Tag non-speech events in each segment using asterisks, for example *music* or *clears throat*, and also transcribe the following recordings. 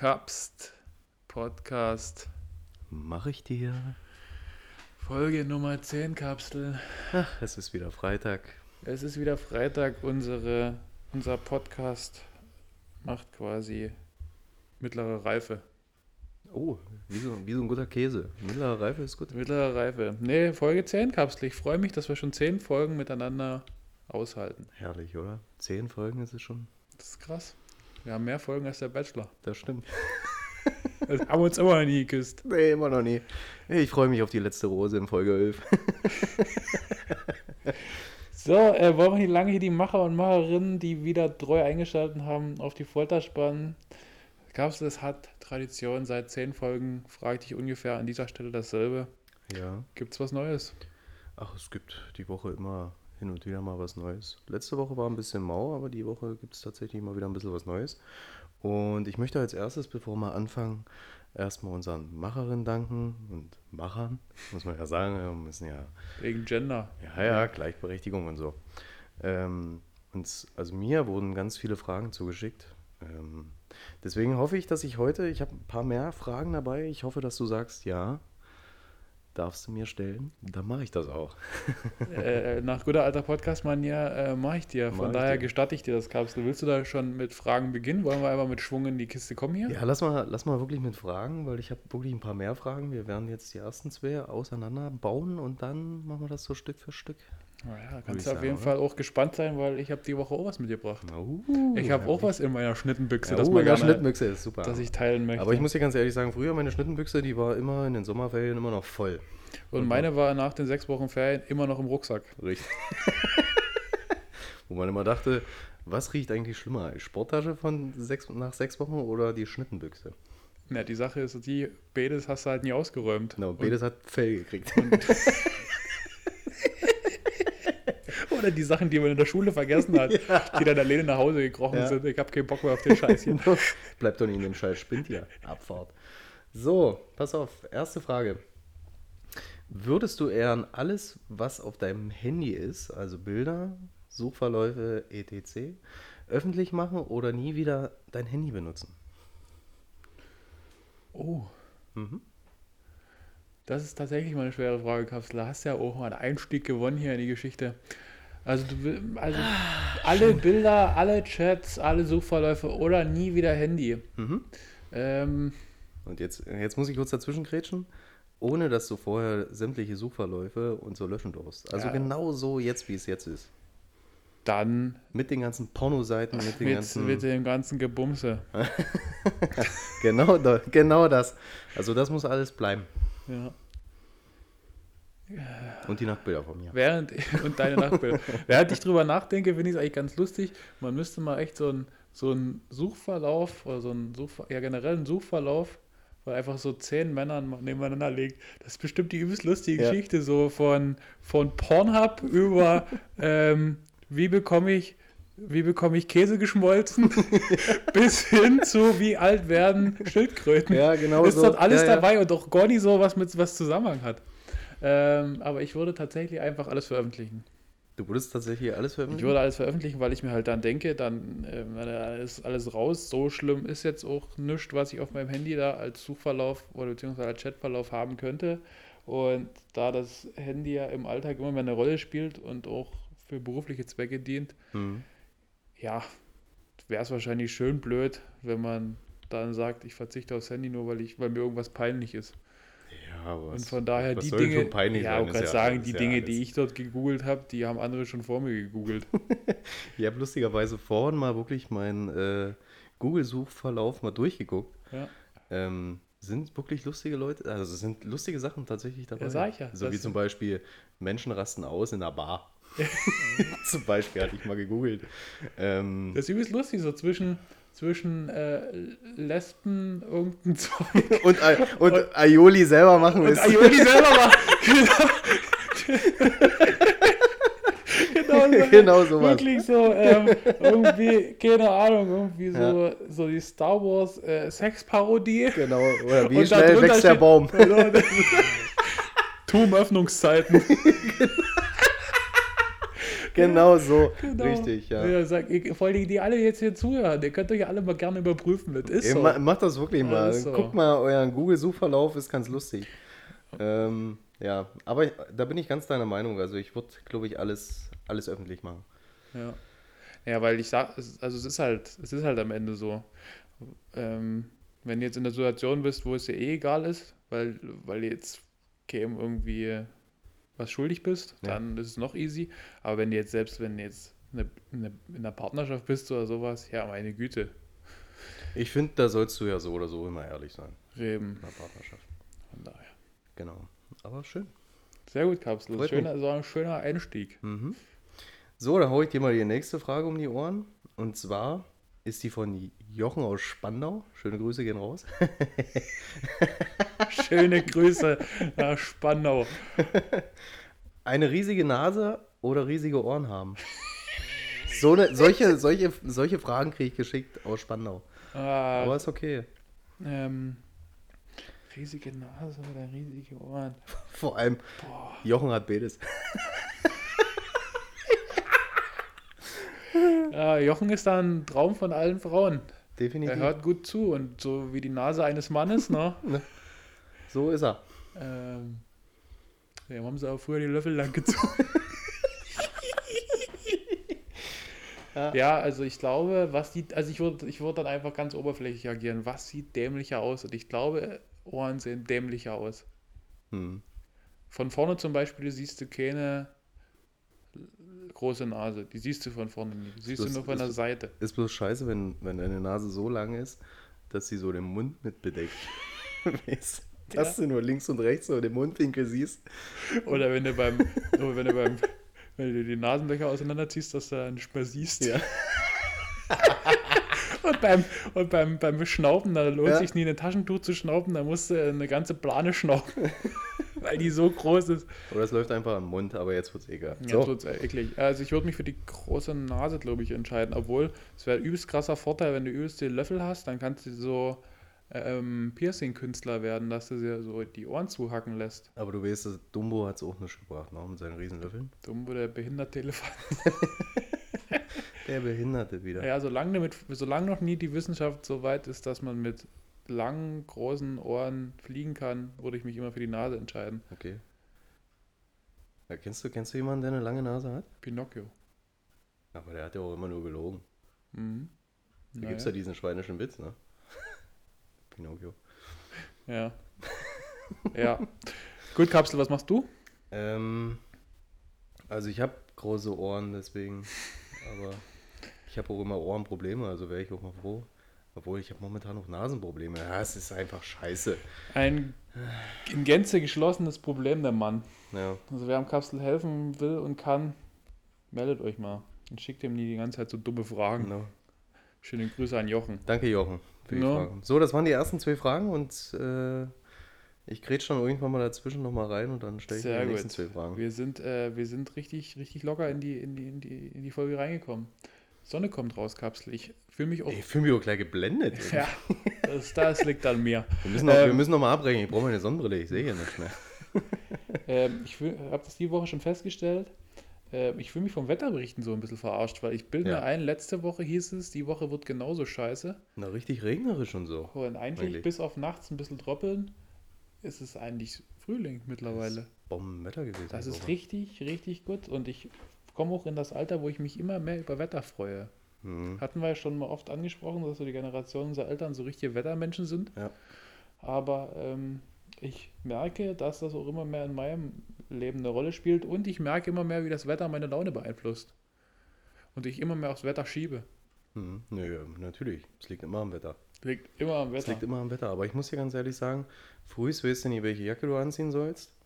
Kapst Podcast. Mach ich dir. Folge Nummer 10 Kapsel. Ach, es ist wieder Freitag. Es ist wieder Freitag. Unsere, unser Podcast macht quasi mittlere Reife. Oh, wie so, wie so ein guter Käse. Mittlere Reife ist gut. Mittlere Reife. Nee, Folge 10 Kapsel. Ich freue mich, dass wir schon 10 Folgen miteinander aushalten. Herrlich, oder? Zehn Folgen ist es schon. Das ist krass. Wir haben mehr Folgen als der Bachelor. Das stimmt. Das *laughs* haben wir uns immer noch nie geküsst. Nee, immer noch nie. Ich freue mich auf die letzte Rose in Folge 11. *laughs* So, äh, wollen wir nicht lange hier die Macher und Macherinnen, die wieder treu eingeschaltet haben, auf die Folter spannen? Kapsel, es hat Tradition. Seit 10 Folgen frage ich ungefähr an dieser Stelle dasselbe. Ja. Gibt's was Neues? Ach, es gibt die Woche immer hin und wieder mal was Neues. Letzte Woche war ein bisschen mau, aber die Woche gibt es tatsächlich mal wieder ein bisschen was Neues. Und ich möchte als erstes, bevor wir anfangen, erstmal unseren Macherinnen danken und Machern, muss man ja sagen, wir müssen ja Wegen Gender. Ja, ja, Gleichberechtigung und so. Ähm, uns, also mir wurden ganz viele Fragen zugeschickt. Ähm, deswegen hoffe ich, dass ich heute, ich habe ein paar mehr Fragen dabei. Ich hoffe, dass du sagst, ja, darfst du mir stellen. Dann mache ich das auch. *laughs* äh, nach guter alter Podcast-Manier äh, mache ich dir. Mach Von ich daher dir. gestatte ich dir das Kapsel. Willst du da schon mit Fragen beginnen? Wollen wir einfach mit Schwung in die Kiste kommen hier? Ja, lass mal, lass mal wirklich mit Fragen, weil ich habe wirklich ein paar mehr Fragen. Wir werden jetzt die ersten zwei auseinanderbauen und dann machen wir das so Stück für Stück. Naja, kannst du auf sagen, jeden oder? Fall auch gespannt sein, weil ich habe die Woche auch was mitgebracht. Uh, Ich habe ja, auch was in meiner Schnittenbüchse, Ja, das uh, man ja, gerne, Schnittmüchse ist super. dass ich teilen möchte. Aber ich muss dir ganz ehrlich sagen, früher meine Schnittenbüchse, die war immer in den Sommerferien immer noch voll. Und meine war nach den sechs Wochen Ferien immer noch im Rucksack. Richtig. *laughs* Wo man immer dachte, was riecht eigentlich schlimmer? Sporttasche von sechs, nach sechs Wochen oder die Schnittenbüchse? Ja, die Sache ist die, beides hast du halt nie ausgeräumt. Genau, Bedes hat Fell gekriegt. *laughs* Oder die Sachen, die man in der Schule vergessen hat, *laughs* die dann alleine nach Hause gekrochen Ja. sind. Ich habe keinen Bock mehr auf den Scheiß hier. *laughs* Bleibt doch nicht in dem Scheiß Spind hier. Abfahrt. So, pass auf. Erste Frage. Würdest du eher alles, was auf deinem Handy ist, also Bilder, Suchverläufe, etc., öffentlich machen oder nie wieder dein Handy benutzen? Oh, Mhm. das ist tatsächlich mal eine schwere Frage, Kapsel. Da hast du ja auch mal einen Einstieg gewonnen hier in die Geschichte. Also, du, also alle Bilder, alle Chats, alle Suchverläufe oder nie wieder Handy. Mhm. Ähm, Und jetzt, jetzt muss ich kurz dazwischen grätschen, ohne dass du vorher sämtliche Suchverläufe und so löschen durfst. Also Ja. genau so jetzt, wie es jetzt ist. dann Mit den ganzen Pornoseiten, mit den mit, ganzen. mit dem ganzen Gebumse. *laughs* genau, genau das. Also das muss alles bleiben. Ja. Und die Nachtbilder von mir. Während *laughs* und deine Nachbilder. Während ich drüber nachdenke, finde ich es eigentlich ganz lustig. Man müsste mal echt so einen so Suchverlauf oder so einen ja generell einen Suchverlauf, weil einfach so zehn Männern mal nebeneinander legt. Das ist bestimmt die übelst lustige Ja. Geschichte, so von, von Pornhub über *laughs* ähm, wie bekomme ich wie bekomme ich Käse geschmolzen *laughs* bis hin zu wie alt werden Schildkröten. Ja, genau ist so. dort alles ja. dabei und auch gar nicht so was mit was Zusammenhang hat. Ähm, aber ich würde tatsächlich einfach alles veröffentlichen. Du würdest tatsächlich alles Ich veröffentlichen? würde alles veröffentlichen, weil ich mir halt dann denke, dann ähm, ist alles raus. So schlimm ist jetzt auch nichts, was ich auf meinem Handy da als Suchverlauf oder beziehungsweise als Chatverlauf haben könnte. Und da das Handy ja im Alltag immer mehr eine Rolle spielt und auch für berufliche Zwecke dient, Mhm. ja, wäre es wahrscheinlich schön blöd, wenn man dann sagt, ich verzichte aufs Handy nur, weil ich, weil mir irgendwas peinlich ist. Ja, aber Und von daher die Dinge, ja, ich kann ja- sagen, die ja Dinge, alles- die ich dort gegoogelt habe, die haben andere schon vor mir gegoogelt. *laughs* Ich habe lustigerweise vorhin mal wirklich meinen äh, Google-Suchverlauf mal durchgeguckt. Ja. Ähm, sind wirklich lustige Leute, also sind lustige Sachen tatsächlich dabei. Ja, sag ich ja. So wie zum Beispiel Menschen rasten aus in einer Bar. *laughs* *laughs* zum Beispiel hatte ich mal gegoogelt. Ähm, Das ist übelst lustig, so zwischen, zwischen äh, Lesben, irgendein Zeug. *laughs* und, Ai- und Aioli selber machen Und ist. Aioli selber war. *laughs* genau. genau, so, Genau sowas. Wirklich so, ähm, irgendwie, keine Ahnung, irgendwie so, so die Star Wars äh, Sexparodie. Genau, oder wie Und schnell wächst der Baum. *laughs* Turmöffnungszeiten. genau *laughs* so. Genau. Richtig, ja. ja sag, ich, vor allem die, die alle jetzt hier zuhören, ihr könnt euch ja alle mal gerne überprüfen. Das ist Ey, so. ma, macht das wirklich mal. so. Guckt mal euren Google-Suchverlauf, ist ganz lustig. Ähm, ja, aber ich, da bin ich ganz deiner Meinung. Also ich würde, glaube ich, alles, alles öffentlich machen. Ja. Ja, weil ich sag, also es ist halt, es ist halt am Ende so. Ähm, wenn du jetzt in der Situation bist, wo es dir eh egal ist, weil, weil jetzt käme irgendwie was schuldig bist, Ja. dann ist es noch easy. Aber wenn du jetzt selbst, wenn du jetzt eine, eine, in einer Partnerschaft bist oder sowas, ja, meine Güte, Ich finde, da sollst du ja so oder so immer ehrlich sein Reben. in der Partnerschaft. Von daher. Genau. Aber schön. Sehr gut, Kapsel. Freut Schöner, so ein schöner Einstieg. Mhm. So, dann hau ich dir mal die nächste Frage um die Ohren. Und zwar ist die von Jochen aus Spandau. Schöne Grüße gehen raus. *laughs* Schöne Grüße nach Spandau. *laughs* Eine riesige Nase oder riesige Ohren haben? So eine, solche, solche, solche Fragen kriege ich geschickt aus Spandau. Ah, Aber ist okay. ähm, riesige Nase oder riesige Ohren. Vor allem, Jochen hat beides. *laughs* Ja, Jochen ist da ein Traum von allen Frauen. Er Definitiv. hört gut zu und so wie die Nase eines Mannes, ne? *laughs* So ist er. ähm, dem haben sie auch früher die Löffel lang gezogen. *laughs* Ja. ja. also ich glaube, was sieht, also ich würde ich würd dann einfach ganz oberflächlich agieren. Was sieht dämlicher aus? Und ich glaube, Ohren sehen dämlicher aus. Hm. Von vorne zum Beispiel siehst du keine große Nase. Die siehst du von vorne nicht. Die siehst Das du nur von ist- der Seite. Ist bloß scheiße, wenn, wenn deine Nase so lang ist, dass sie so den Mund mit bedeckt. *laughs* Weißt Dass du nur links und rechts so den Mundwinkel siehst. Oder wenn du beim, oder wenn du beim, wenn du die Nasenlöcher auseinanderziehst, dass du da nicht mehr siehst. Ja. *laughs* Und beim, und beim, beim Schnaufen, da lohnt Ja. sich nie ein Taschentuch zu schnaufen, da musst du eine ganze Plane schnaufen. *laughs* weil die so groß ist. Oder es läuft einfach am Mund, aber jetzt wird's egal. Ja, So, tut's eklig. Also ich würde mich für die große Nase, glaube ich, entscheiden. Obwohl, es wäre ein übelst krasser Vorteil, wenn du übelst den Löffel hast, dann kannst du so ähm, Piercing-Künstler werden, dass du dir so die Ohren zuhacken lässt. aber du weißt, dass Dumbo hat es auch nicht gebracht, ne? mit seinen Riesenlöffeln. Dumm, wo der behinderte Elefant. *laughs* Der Behinderte wieder. Ja, solange, damit, solange noch nie die Wissenschaft so weit ist, dass man mit langen, großen Ohren fliegen kann, würde ich mich immer für die Nase entscheiden. Okay. Ja, kennst, du, kennst du jemanden, der eine lange Nase hat? Pinocchio. Aber der hat ja auch immer nur gelogen. Mhm. Da Naja. gibt es ja diesen schweinischen Witz, ne? Pinocchio. Ja. ja. Gut, Kapsel, was machst du? Ähm, also ich habe große Ohren, deswegen, aber ich habe auch immer Ohrenprobleme, also wäre ich auch mal froh. Obwohl ich habe momentan noch Nasenprobleme. Ja, es ist einfach scheiße. Ein in Gänze geschlossenes Problem der Mann. Ja, Also wer am Kapsel helfen will und kann, meldet euch mal. Und schickt ihm nie die ganze Zeit so dumme Fragen. genau. Schöne Grüße an Jochen. Danke, Jochen, Ja. So, das waren die ersten zwei Fragen und äh, ich grätsch dann irgendwann mal dazwischen nochmal rein und dann stelle ich Sehr die nächsten gut. zwei Fragen. Wir sind, äh, wir sind richtig, richtig locker in die, in, die, in, die, in die Folge reingekommen. Sonne kommt raus, Kapsel. Ich fühle mich auch. Ich fühle mich auch gleich geblendet. *laughs* Ja, das, das liegt an mir. Wir müssen noch, wir Ähm, müssen noch mal abbrechen. Ich brauche meine Sonnenbrille, ich sehe hier nichts mehr. *laughs* Ähm, ich habe das die Woche schon festgestellt. Ähm, ich fühle mich vom Wetterberichten so ein bisschen verarscht, weil ich bilde Ja. mir ein, letzte Woche hieß es, die Woche wird genauso scheiße. Na, richtig regnerisch und so. Und eigentlich, Eigentlich. bis auf nachts ein bisschen droppeln, ist es eigentlich Frühling mittlerweile. Bombenwetter gewesen. Das ist Woche. richtig, richtig gut. Und ich komme auch in das Alter, wo ich mich immer mehr über Wetter freue. Mhm. Hatten wir ja schon mal oft angesprochen, dass so die Generation unserer Eltern so richtige Wettermenschen sind. Ja. Aber ähm, ich merke, dass das auch immer mehr in meinem Leben eine Rolle spielt und ich merke immer mehr, wie das Wetter meine Laune beeinflusst. Und ich immer mehr aufs Wetter schiebe. Mhm. Nö, natürlich. Es liegt immer am Wetter. Liegt immer am Es Wetter. liegt immer am Wetter. Aber ich muss dir ganz ehrlich sagen, frühst weißt du nie, welche Jacke du anziehen sollst.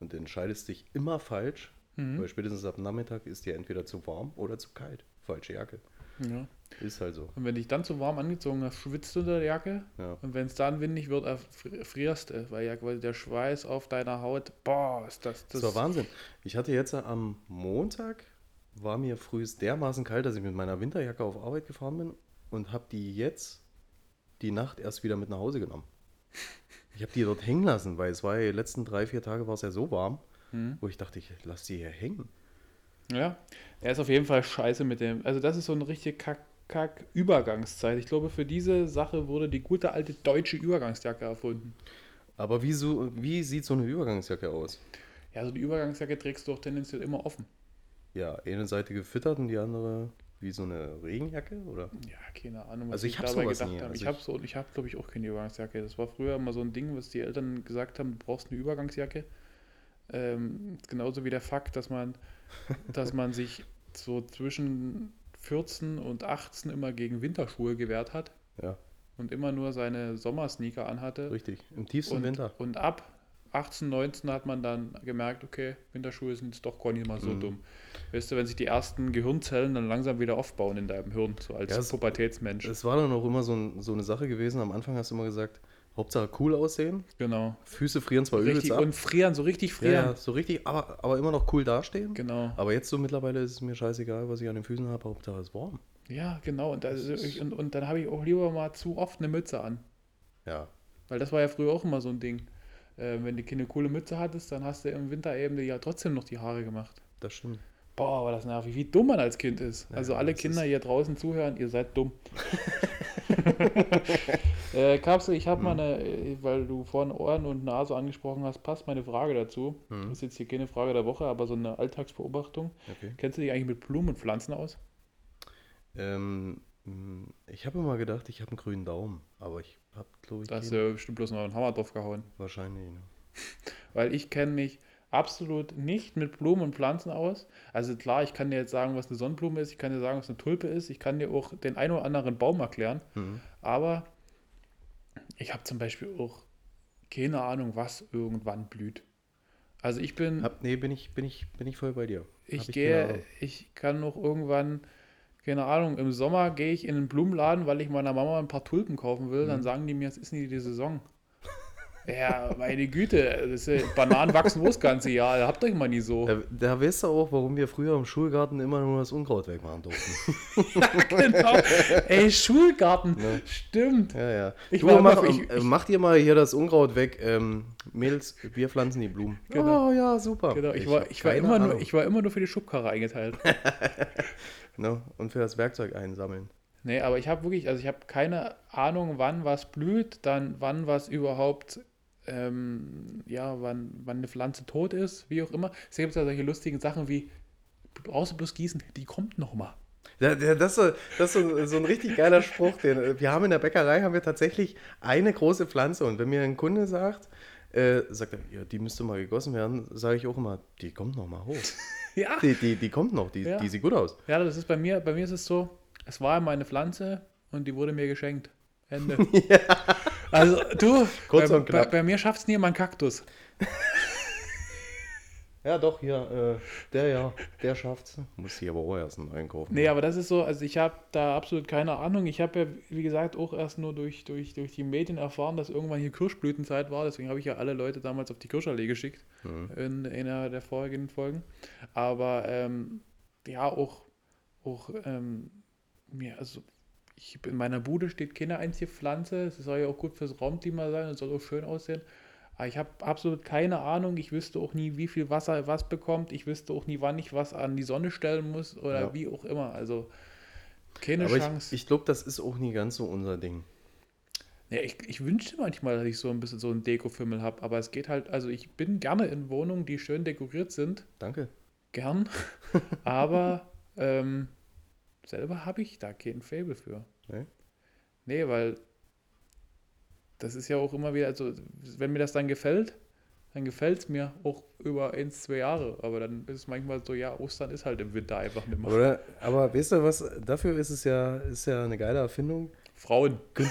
Und entscheidest dich immer falsch. Mhm. Weil spätestens ab Nachmittag ist dir entweder zu warm oder zu kalt. Falsche Jacke. Ja. Ist halt so. Und wenn dich dann zu warm angezogen hast, schwitzt du unter der Jacke. Ja. Und wenn es dann windig wird, erfri- frierst du, weil ja quasi der Schweiß auf deiner Haut, boah, ist das, Das, das war Wahnsinn. Ich hatte jetzt am Montag, war mir frühest dermaßen kalt, dass ich mit meiner Winterjacke auf Arbeit gefahren bin und habe die jetzt die Nacht erst wieder mit nach Hause genommen. Ich habe die dort hängen lassen, weil es war ja die letzten drei, vier Tage war es ja so warm, Hm. wo ich dachte, ich lasse die hier hängen. Ja, er ist auf jeden Fall scheiße mit dem. Also das ist so eine richtige Kack, Kack Übergangszeit. Ich glaube, für diese Sache wurde die gute alte deutsche Übergangsjacke erfunden. Aber wie, so, wie sieht so eine Übergangsjacke aus? Ja, also die Übergangsjacke trägst du auch tendenziell immer offen. Ja, eine Seite gefüttert und die andere wie so eine Regenjacke, oder? Ja, keine Ahnung, Also ich hab dabei gedacht nie. haben. Also ich habe ich- so, ich habe glaube ich auch keine Übergangsjacke. Das war früher immer so ein Ding, was die Eltern gesagt haben, du brauchst eine Übergangsjacke. Ähm, genauso wie der Fakt, dass man, dass man sich so zwischen 14 und 18 immer gegen Winterschuhe gewehrt hat Ja, und immer nur seine Sommersneaker anhatte. richtig. Im tiefsten Und, Winter. und ab 18, 19 hat man dann gemerkt, okay, Winterschuhe sind jetzt doch gar nicht mal so Mhm. dumm. Weißt du, wenn sich die ersten Gehirnzellen dann langsam wieder aufbauen in deinem Hirn, so als Ja, es- Pubertätsmensch. Es war dann auch immer so, ein, so eine Sache gewesen. Am Anfang hast du immer gesagt, Hauptsache cool aussehen. Genau. Füße frieren zwar übelst Richtig, ab. und frieren, so richtig frieren. ja, so richtig, aber, aber immer noch cool dastehen. Genau. Aber jetzt so mittlerweile ist es mir scheißegal, was ich an den Füßen habe. Hauptsache es ist warm. Ja, genau. Und, also, ich, und, und dann habe ich auch lieber mal zu oft eine Mütze an. Ja, Weil das war ja früher auch immer so ein Ding. Äh, wenn du keine coole Mütze hattest, dann hast du im Winter eben ja trotzdem noch die Haare gemacht. das stimmt. Boah, war das nervig, wie dumm man als Kind ist. Ja, also alle Kinder hier draußen zuhören, ihr seid dumm. *laughs* *laughs* äh, Kapsel, ich habe Hm. mal eine, äh, weil du vorhin Ohren und Nase angesprochen hast, passt meine Frage dazu. Hm. Das ist jetzt hier keine Frage der Woche, aber so eine Alltagsbeobachtung. Okay. Kennst du dich eigentlich mit Blumen und Pflanzen aus? Ähm, ich habe immer gedacht, ich habe einen grünen Daumen. Aber ich habe, glaube ich, Da hast du bestimmt bloß noch einen Hammer drauf gehauen. wahrscheinlich. Ne? *laughs* Weil ich kenne mich absolut nicht mit Blumen und Pflanzen aus. Also klar, ich kann dir jetzt sagen, was eine Sonnenblume ist, ich kann dir sagen, was eine Tulpe ist, ich kann dir auch den einen oder anderen Baum erklären, Mhm. aber ich habe zum Beispiel auch keine Ahnung, was irgendwann blüht. Also ich bin, Hab, nee, bin ich, bin, ich, bin ich voll bei dir. Ich keine gehe, Ahnung. ich kann noch irgendwann, keine Ahnung, im Sommer gehe ich in einen Blumenladen, weil ich meiner Mama ein paar Tulpen kaufen will, dann Mhm. sagen die mir, es ist nie die Saison. Ja, meine Güte, das ist, Bananen wachsen wohl das ganze Jahr, habt euch mal nie so. Da, da weißt du auch, warum wir früher im Schulgarten immer nur das Unkraut wegmachen durften. *laughs* genau. Ey, Schulgarten. Ne? Stimmt. Ja, ja. Ich du, war immer- mach, ich- äh, macht ihr mal hier das Unkraut weg. Ähm, Mädels, wir pflanzen die Blumen. Genau. Oh ja, super. Genau, ich, war, hab ich, war immer nur, ich war immer nur für die Schubkarre eingeteilt. *laughs* Ne? Und für das Werkzeug einsammeln. nee, aber ich habe wirklich, also ich habe keine Ahnung, wann was blüht, dann wann was überhaupt, ähm, ja, wann, wann eine Pflanze tot ist, wie auch immer. Es gibt ja solche lustigen Sachen wie, du brauchst du bloß gießen, die kommt noch mal. Ja, ja, das ist, so, das ist so, ein richtig geiler Spruch. Den, äh, wir haben in der Bäckerei haben wir tatsächlich eine große Pflanze und wenn mir ein Kunde sagt, äh, sagt er, ja, die müsste mal gegossen werden, sage ich auch immer, die kommt noch mal hoch. *laughs* Ja. Die, die, die kommt noch, die, Ja. die sieht gut aus. Ja, das ist bei mir, bei mir ist es so, es war einmal eine Pflanze und die wurde mir geschenkt. Ende. *laughs* Also du, Kurz bei, und knapp. bei, bei mir schafft es nie mal ein Kaktus. *laughs* Ja, doch, hier, äh, der ja, der schafft's. Muss hier aber auch erst einen neuen kaufen. Nee, aber das ist so, also ich habe da absolut keine Ahnung. Ich habe ja, wie gesagt, auch erst nur durch, durch, durch die Medien erfahren, dass irgendwann hier Kirschblütenzeit war. Deswegen habe ich ja alle Leute damals auf die Kirscherlee geschickt Mhm. in, in einer der vorherigen Folgen. Aber ähm, ja, auch, auch ähm, mir, also ich, in meiner Bude steht keine einzige Pflanze. Es soll ja auch gut fürs Raumklima sein und soll auch schön aussehen. Aber ich habe absolut keine Ahnung. Ich wüsste auch nie, wie viel Wasser was bekommt. Ich wüsste auch nie, wann ich was an die Sonne stellen muss oder Ja. wie auch immer. Also keine aber Chance. ich, ich glaube, das ist auch nie ganz so unser Ding. ja, ich, ich wünschte manchmal, dass ich so ein bisschen so einen Dekofimmel habe. Aber es geht halt, also ich bin gerne in Wohnungen, die schön dekoriert sind. Danke. Gern. *laughs* aber ähm, selber habe ich da kein Faible für. Nee? Nee, weil das ist ja auch immer wieder, also wenn mir das dann gefällt, dann gefällt es mir auch über ein, zwei Jahre. Aber dann ist es manchmal so, ja, Ostern ist halt im Winter einfach nicht mehr. Oder, aber weißt du was, dafür ist es ja, ist ja eine geile Erfindung. Frauen. *laughs*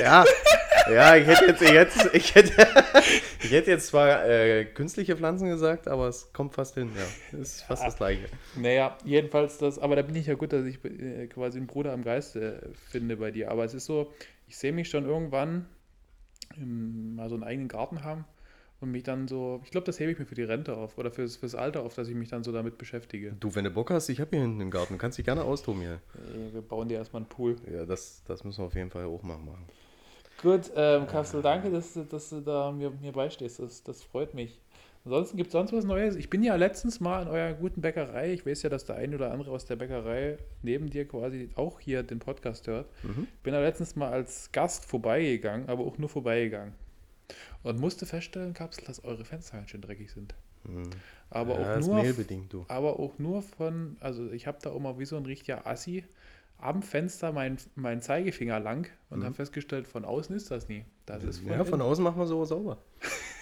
Ja, ja, ich hätte jetzt, ich hätte, ich hätte, *laughs* ich hätte jetzt zwar äh, künstliche Pflanzen gesagt, aber es kommt fast hin, ja. Ist fast das gleiche. Naja, jedenfalls das, aber da bin ich ja gut, dass ich äh, quasi einen Bruder am Geiste äh, finde bei dir. Aber es ist so, ich sehe mich schon irgendwann ähm, mal so einen eigenen Garten haben und mich dann so, ich glaube, das hebe ich mir für die Rente auf oder fürs, fürs Alter auf, dass ich mich dann so damit beschäftige. Du, wenn du Bock hast, ich habe hier hinten im Garten, du kannst dich gerne austoben hier. Äh, Wir bauen dir erstmal einen Pool. Ja, das, das müssen wir auf jeden Fall auch machen. Gut, ähm, Kapsel, danke, dass, du- dass du da mir, mir beistehst. Das, das freut mich. Ansonsten gibt es sonst was Neues. Ich bin ja letztens mal in eurer guten Bäckerei. Ich weiß ja, dass der ein oder andere aus der Bäckerei neben dir quasi auch hier den Podcast hört. Mhm. Bin da letztens mal als Gast vorbeigegangen, aber auch nur vorbeigegangen. Und musste feststellen, Kapsel, dass eure Fenster ganz schön dreckig sind. Hm. Aber ja, auch nur aber auch nur von, also ich habe da immer wie so ein richtiger Assi am Fenster meinen mein Zeigefinger lang und Mhm. habe festgestellt, von außen ist das nie. Das ist von, Ja, von außen machen wir so sauber. *laughs*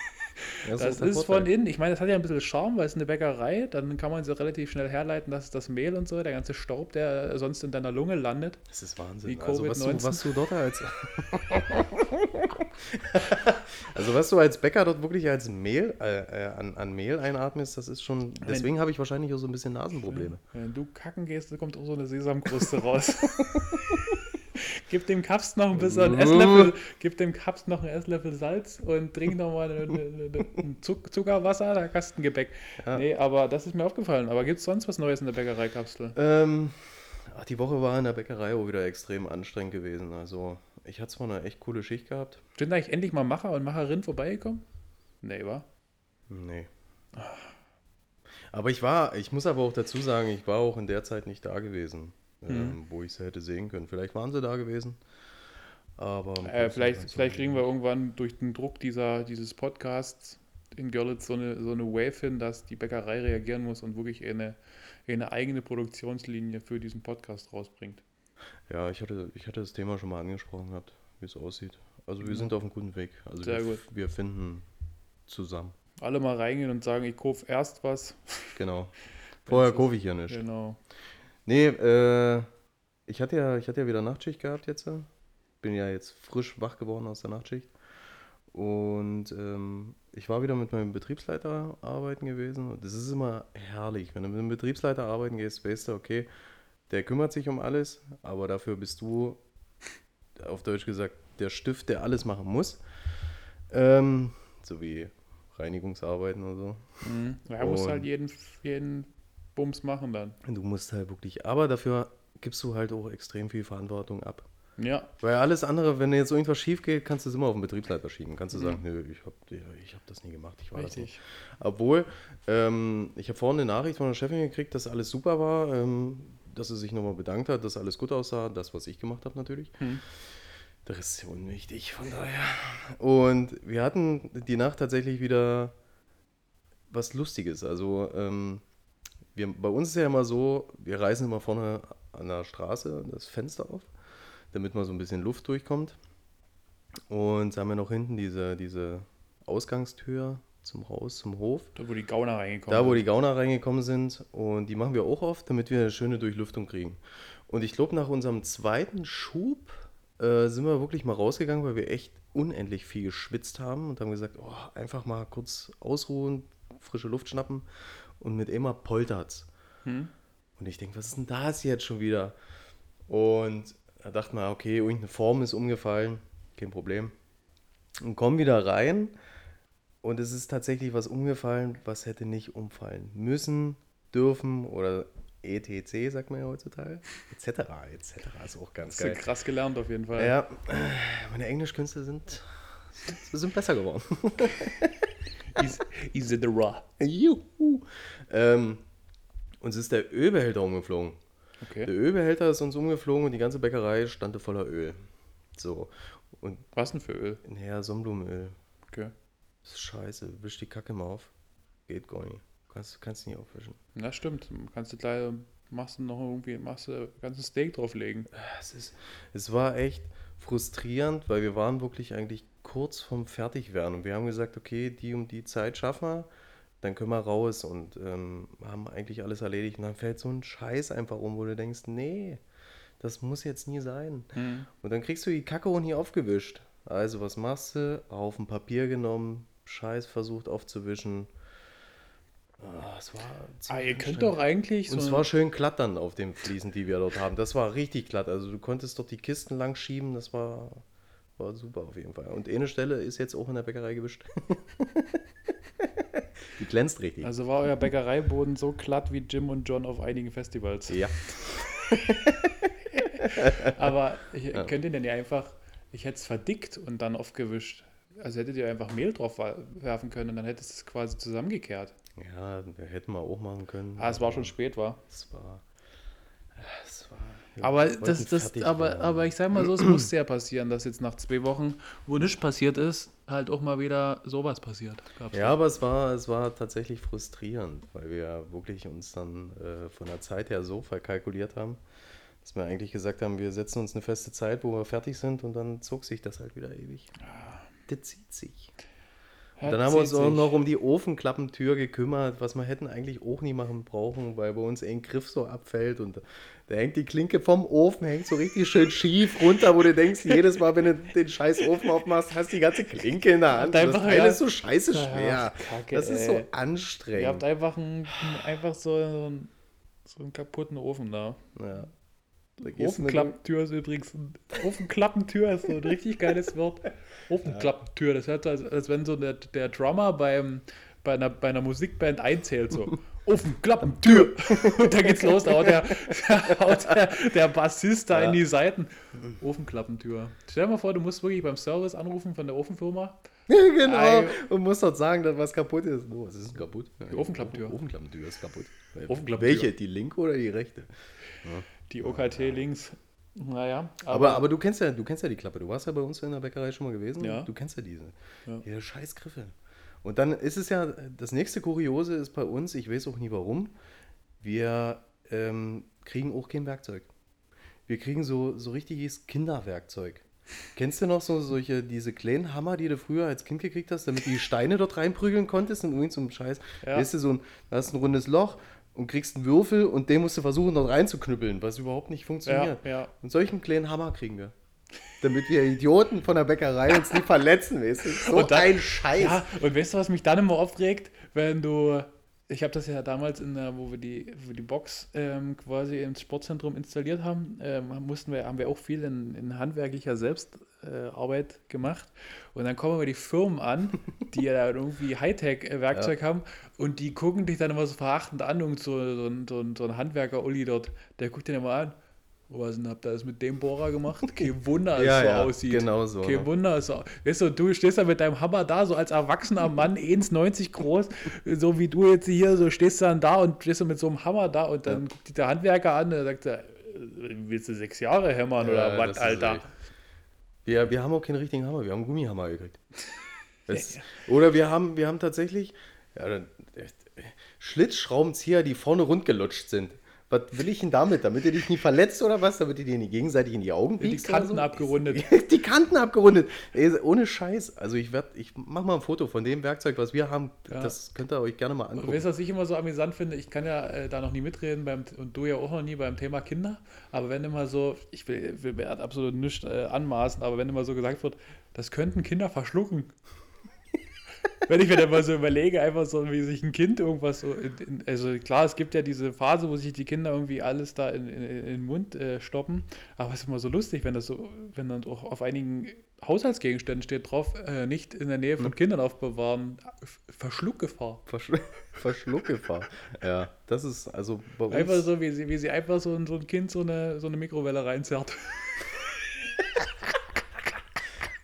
Das der ist Vorteil. von innen. Ich meine, das hat ja ein bisschen Charme, weil es eine Bäckerei, dann kann man so relativ schnell herleiten, dass das Mehl und so, der ganze Staub, der sonst in deiner Lunge landet. Das ist Wahnsinn. Wie also, was, du, Covid-19. was du dort als. *laughs* also, was du als Bäcker dort wirklich als Mehl, äh, äh, an, an Mehl einatmest, das ist schon. Deswegen habe ich wahrscheinlich auch so ein bisschen Nasenprobleme. Wenn du kacken gehst, dann kommt auch so eine Sesamkruste raus. *laughs* *laughs* gib dem Kaps noch ein bisschen einen Esslöffel, gib dem Kaps noch einen Esslöffel Salz und trink noch mal ein Zuck, Zuckerwasser, da hast du ein Gebäck. Ja. Nee, aber das ist mir aufgefallen. Aber gibt es sonst was Neues in der Bäckereikapsel? Ähm, ach, die Woche war in der Bäckerei auch wieder extrem anstrengend gewesen. Also, ich hatte zwar eine echt coole Schicht gehabt. Sind eigentlich endlich mal Macher und Macherin vorbeigekommen? Nee, wa? Nee. Aber ich war, ich muss aber auch dazu sagen, ich war auch in der Zeit nicht da gewesen, ähm, wo ich sie hätte sehen können. Vielleicht waren sie da gewesen. Aber. Äh, vielleicht, vielleicht kriegen wir irgendwann durch den Druck dieser, dieses Podcasts in Görlitz so eine, so eine Wave hin, dass die Bäckerei reagieren muss und wirklich eine, eine eigene Produktionslinie für diesen Podcast rausbringt. Ja, ich hatte, ich hatte das Thema schon mal angesprochen gehabt, wie es aussieht. Also wir Ja. sind auf einem guten Weg. Also Sehr wir, gut. wir finden zusammen. Alle mal reingehen und sagen, ich kaufe erst was. Genau. *laughs* Vorher kaufe ich ja nicht. Genau. Nee, äh, ich hatte ja, ich hatte ja wieder Nachtschicht gehabt jetzt. äh. Bin ja jetzt frisch wach geworden aus der Nachtschicht. Und ähm, ich war wieder mit meinem Betriebsleiter arbeiten gewesen. Und das ist immer herrlich. Wenn du mit einem Betriebsleiter arbeiten gehst, weißt du, okay, der kümmert sich um alles, aber dafür bist du, auf Deutsch gesagt, der Stift, der alles machen muss. Ähm, so wie Reinigungsarbeiten und so. Mhm. Ja, musst halt jeden, jeden Bums machen dann. Du musst halt wirklich, aber dafür gibst du halt auch extrem viel Verantwortung ab. Ja, Weil alles andere, wenn jetzt irgendwas schief geht, kannst du es immer auf den Betriebsleiter schieben. Kannst du Mhm. sagen, nö, ich habe ich hab das nie gemacht, ich war das nicht. richtig. Obwohl, ähm, ich habe vorhin eine Nachricht von der Chefin gekriegt, dass alles super war, ähm, dass sie sich nochmal bedankt hat, dass alles gut aussah, das, was ich gemacht habe natürlich. Hm. Der Rest ist ja unwichtig, von daher. Und wir hatten die Nacht tatsächlich wieder was Lustiges. Also, ähm, wir, bei uns ist ja immer so, wir reißen immer vorne an der Straße das Fenster auf, damit mal so ein bisschen Luft durchkommt. Und haben wir noch hinten diese, diese Ausgangstür zum Haus, zum Hof. Da, wo die Gauner reingekommen Da, wo sind. die Gauner reingekommen sind. Und die machen wir auch oft, damit wir eine schöne Durchlüftung kriegen. Und ich glaube, nach unserem zweiten Schub äh, sind wir wirklich mal rausgegangen, weil wir echt unendlich viel geschwitzt haben und haben gesagt, oh, einfach mal kurz ausruhen, frische Luft schnappen. Und mit Emma poltert's. Hm? Und ich denke, was ist denn das jetzt schon wieder? Und da dachte man, okay, irgendeine Form ist umgefallen, kein Problem. Und kommen wieder rein und es ist tatsächlich was umgefallen, was hätte nicht umfallen müssen, dürfen oder ETC, sagt man ja heutzutage. Etc. etc. ist auch ganz du geil. krass gelernt auf jeden Fall. Ja, meine Englischkünste sind, sind besser geworden. *laughs* Is, Isidora. Juhu. Ähm, uns ist der Ölbehälter umgeflogen. Der Okay. Ölbehälter ist uns umgeflogen und die ganze Bäckerei stand voller Öl. So. Und Was denn für Öl? naja, Sonnenblumenöl. Okay. Das ist scheiße. Wisch die Kacke mal auf. Geht gar nicht. Kannst, kannst nie aufwischen. Na stimmt. Kannst du gleich, machst du noch irgendwie, machst du ein ganzes Steak drauflegen. Es, ist, es war echt frustrierend, weil wir waren wirklich eigentlich kurz vorm Fertigwerden. Und wir haben gesagt, okay, die um die Zeit schaffen wir, dann können wir raus und ähm, haben eigentlich alles erledigt. Und dann fällt so ein Scheiß einfach um, wo du denkst, nee, das muss jetzt nie sein. Hm. Und dann kriegst du die Kacke und hier aufgewischt. Also, was machst du? Auf ein Papier genommen, Scheiß versucht aufzuwischen. Ah, es war Ah, ihr könnt doch eigentlich Und es so. war schön glatt dann auf den Fliesen, die wir dort haben. Das war richtig glatt. Also du konntest dort die Kisten lang schieben. Das war, war super auf jeden Fall. Und eine Stelle ist jetzt auch in der Bäckerei gewischt. *laughs* die glänzt richtig. Also war euer Bäckereiboden so glatt wie Jim und John auf einigen Festivals. ja. *laughs* Aber ich, könnt ihr denn ja einfach, ich hätte es verdickt und dann aufgewischt. also hättet ihr einfach Mehl drauf werfen können und dann hättest es quasi zusammengekehrt. Ja, hätten wir auch machen können. Ah, es war schon spät, war. Es war. Es war Aber das, das, aber, werden. aber ich sag mal so, es *clears throat* musste ja passieren, dass jetzt nach zwei Wochen, wo nichts passiert ist, halt auch mal wieder sowas passiert. Gab's Ja, aber es war, es war tatsächlich frustrierend, weil wir wirklich uns dann äh, von der Zeit her so verkalkuliert haben, dass wir eigentlich gesagt haben, wir setzen uns eine feste Zeit, wo wir fertig sind und dann zog sich das halt wieder ewig. Das zieht sich. Ja, Dann haben wir uns auch noch um die Ofenklappentür gekümmert, was wir hätten eigentlich auch nie machen brauchen, weil bei uns ein Griff so abfällt und da hängt die Klinke vom Ofen, hängt so richtig schön schief runter, wo du denkst, jedes Mal, wenn du den scheiß Ofen aufmachst, hast du die ganze Klinke in der Hand. Das Teil ja. ist so scheiße schwer. Kacke, das ist so ey. anstrengend. Ihr habt einfach, einen, einfach so, einen, so einen kaputten Ofen da. ja. Da Ofenklappentür ist übrigens ein Ofenklappentür ist so ein richtig geiles Wort. *laughs* Ofenklappentür, das hört so, als, als wenn so der, der Drummer beim, bei, einer, bei einer Musikband einzählt so. *laughs* Ofenklappentür. Und *laughs* da geht's los, da haut der, da haut der, der Bassist da Ja. in die Seiten. Ofenklappentür. Stell dir mal vor, du musst wirklich beim Service anrufen von der Ofenfirma. Ja, *laughs* genau. Und musst dort sagen, dass was kaputt ist. Oh, was ist denn kaputt? Die Ofenklappentür. Ofenklappentür ist kaputt. Ofenklappentür. Welche? Die linke oder die rechte? Die OKT links. Naja, Aber, aber du kennst ja, du kennst ja die Klappe. Du warst ja bei uns in der Bäckerei schon mal gewesen. Ja. Du kennst ja diese. Ja. Diese scheiß Griffe. Und dann ist es ja, das nächste Kuriose ist bei uns, ich weiß auch nie warum, wir ähm, kriegen auch kein Werkzeug. Wir kriegen so, so richtiges Kinderwerkzeug. Kennst du noch so solche, diese kleinen Hammer, die du früher als Kind gekriegt hast, damit du die Steine dort reinprügeln konntest in irgend so einem Scheiß? Ja. Weißt du, so ein, da hast du ein rundes Loch und kriegst einen Würfel und den musst du versuchen, dort reinzuknüppeln, was überhaupt nicht funktioniert. Ja, ja. Und solchen kleinen Hammer kriegen wir. Damit wir Idioten von der Bäckerei uns nicht verletzen, weißt du? So Und dann- ein Scheiß. Ja, und weißt du, was mich dann immer aufregt, wenn du. Ich habe das ja damals, in der, wo wir die, wo die Box ähm, quasi ins Sportzentrum installiert haben, ähm, mussten wir, haben wir auch viel in, in handwerklicher Selbstarbeit äh, gemacht. Und dann kommen wir die Firmen an, die ja da irgendwie Hightech-Werkzeug haben und die gucken dich dann immer so verachtend an und so, so, ein- so, so ein Handwerker-Uli dort, der guckt den immer an. Was denn habt ihr das mit dem Bohrer gemacht? *laughs* Kein Wunder, es Ja, so ja, aussieht. genau so, Kein ne? Wunder, so. Weißt du, du stehst da mit deinem Hammer da, so als erwachsener Mann, *laughs* 1,90 groß, so wie du jetzt hier, so stehst du dann da und stehst du mit so einem Hammer da und dann guckt dich der Handwerker an und sagt äh, willst du sechs Jahre hämmern Ja, oder was, Alter? echt. Wir, wir haben auch keinen richtigen Hammer, wir haben einen Gummihammer gekriegt. *laughs* Das, oder wir haben, wir haben tatsächlich ja, äh, Schlitzschraubenzieher, die vorne rund gelutscht sind. Was will ich denn damit? Damit ihr dich nie verletzt oder was? Damit ihr dir nicht gegenseitig in die Augen Die piekst? Kanten oder so? abgerundet. *laughs* Die Kanten abgerundet. Ey, ohne Scheiß. Also ich werde, ich mach mal ein Foto von dem Werkzeug, was wir haben. Ja. Das könnt ihr euch gerne mal angucken. weißt du, was ich immer so amüsant finde? Ich kann ja äh, da noch nie mitreden beim, und du ja auch noch nie beim Thema Kinder. Aber wenn immer so, ich will, will mir absolut nichts äh, anmaßen, aber wenn immer so gesagt wird, das könnten Kinder verschlucken. Wenn ich mir dann mal so überlege, einfach so, wie sich ein Kind irgendwas so, in, in, also klar, es gibt ja diese Phase, wo sich die Kinder irgendwie alles da in, in, in den Mund äh, stoppen. Aber es ist immer so lustig, wenn das so, wenn dann auch auf einigen Haushaltsgegenständen steht drauf, äh, nicht in der Nähe von Kindern aufbewahren, Verschluckgefahr. Verschl *laughs* Verschluckgefahr. ja, das ist also bei uns. Einfach so, wie sie, wie sie einfach so ein, so ein Kind so eine, so eine Mikrowelle reinzerrt. *laughs*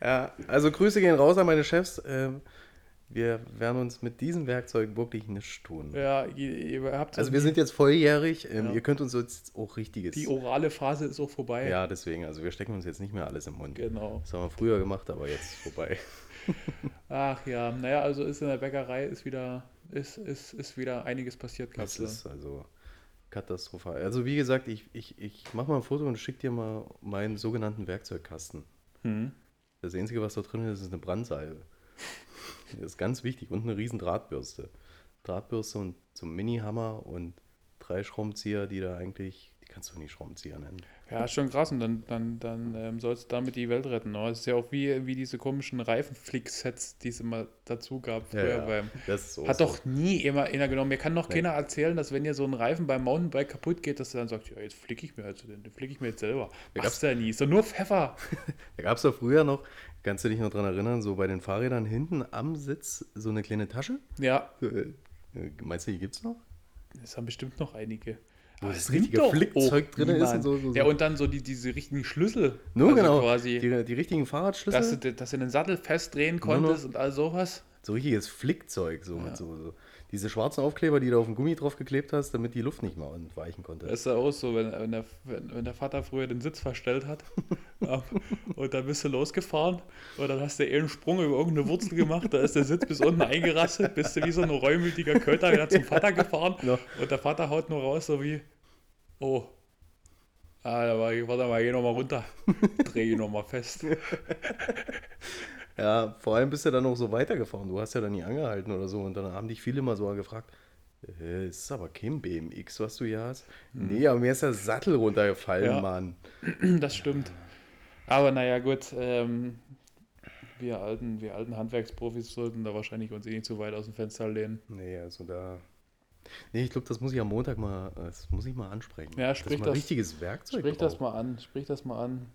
Ja, also Grüße gehen raus an meine Chefs. Ähm, wir werden uns mit diesem Werkzeug wirklich nichts tun. Ja, ihr, ihr habt Also wir sind jetzt volljährig. Ähm, Ja. Ihr könnt uns jetzt auch richtiges. die orale Phase ist auch vorbei. ja, deswegen. Also wir stecken uns jetzt nicht mehr alles im Mund. Genau. Das haben wir früher gemacht, aber jetzt vorbei. *laughs* Ach ja, naja, also ist in der Bäckerei ist wieder, ist, ist, ist wieder einiges passiert. Das ist also katastrophal. Also wie gesagt, ich, ich, ich mache mal ein Foto und schicke dir mal meinen sogenannten Werkzeugkasten. Hm. Das Einzige, was da drin ist, ist eine Brandsalbe. *laughs* Das ist ganz wichtig. Und eine riesen Drahtbürste. Drahtbürste und zum Mini-Hammer und drei Schraubenzieher, die da eigentlich, kannst du nicht Schraubenzieher nennen. Ja, ist schon krass. Und dann, dann, dann ähm, sollst du damit die Welt retten. Ne? Es ist ja auch wie, wie diese komischen Reifenflick-Sets, die es immer dazu gab früher beim. Das so Hat so. doch nie immer einer genommen. Mir kann doch Nee. keiner erzählen, dass wenn ihr so ein Reifen beim Mountainbike kaputt geht, dass du dann sagst, ja, jetzt flicke ich mir halt, den, den flicke ich mir jetzt selber. Ja, Machst du ja nie. Ist doch nur Pfeffer. *laughs* Da gab es doch früher noch, kannst du dich noch dran erinnern, so bei den Fahrrädern hinten am Sitz so eine kleine Tasche? Ja, Äh, Meinst du, die gibt's noch? das haben bestimmt noch einige. Wo Aber das es nimmt richtige Flickzeug drin ist und so. so, so. Ja, und dann so die, diese richtigen Schlüssel. Nur also genau. Quasi, Die, die richtigen Fahrradschlüssel. dass, du, dass du den Sattel festdrehen Nur noch- konntest und all sowas. so richtiges Flickzeug. So Ja. mit so, so. Diese schwarzen Aufkleber, die du auf den Gummi drauf geklebt hast, damit die Luft nicht mal entweichen konnte. Das ist ja auch so, wenn, wenn, der, wenn, wenn der Vater früher den Sitz verstellt hat *laughs* und dann bist du losgefahren und dann hast du eh einen Sprung über irgendeine Wurzel gemacht, da ist der Sitz bis unten eingerastet, bist du wie so ein reumütiger Köter wieder zum Vater gefahren Ja. und der Vater haut nur raus, so wie, oh, ah, da war ich, warte mal, geh nochmal runter, *laughs* dreh ihn nochmal fest. *laughs* Ja, vor allem bist du dann auch so weitergefahren. Du hast ja dann nie angehalten oder so. Und dann haben dich viele mal so gefragt, äh, ist aber kein BMX, was du hier hast. Nee, aber mir ist der Sattel runtergefallen, Ja. Mann. *clears throat* Das stimmt. Aber naja, gut, ähm, wir alten, wir alten Handwerksprofis sollten da wahrscheinlich uns eh nicht zu weit aus dem Fenster lehnen. Nee, also da. Nee, ich glaube, das muss ich am Montag mal, das muss ich mal ansprechen. Ja, sprich dass man das- richtiges Werkzeug Sprich das braucht. mal an, sprich das mal an.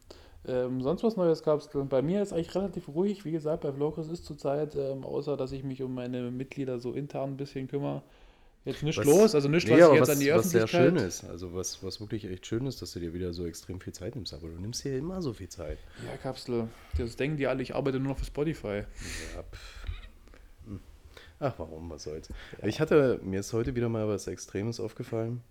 Ähm, sonst was Neues gab es. Bei mir ist eigentlich relativ ruhig. Wie gesagt, bei Vlogos ist zurzeit, ähm, außer dass ich mich um meine Mitglieder so intern ein bisschen kümmere, jetzt nichts Was- los. Also nichts, Nee, was ich jetzt was, an die was sehr Öffentlichkeit... schön ist, also was, was wirklich echt schön ist, dass du dir wieder so extrem viel Zeit nimmst. Aber du nimmst dir immer so viel Zeit. Ja, Kapsel. Das denken die alle, ich arbeite nur noch für Spotify. Ja, pff. Hm. Ach, warum, was soll's. Ich hatte, mir ist heute wieder mal was Extremes aufgefallen,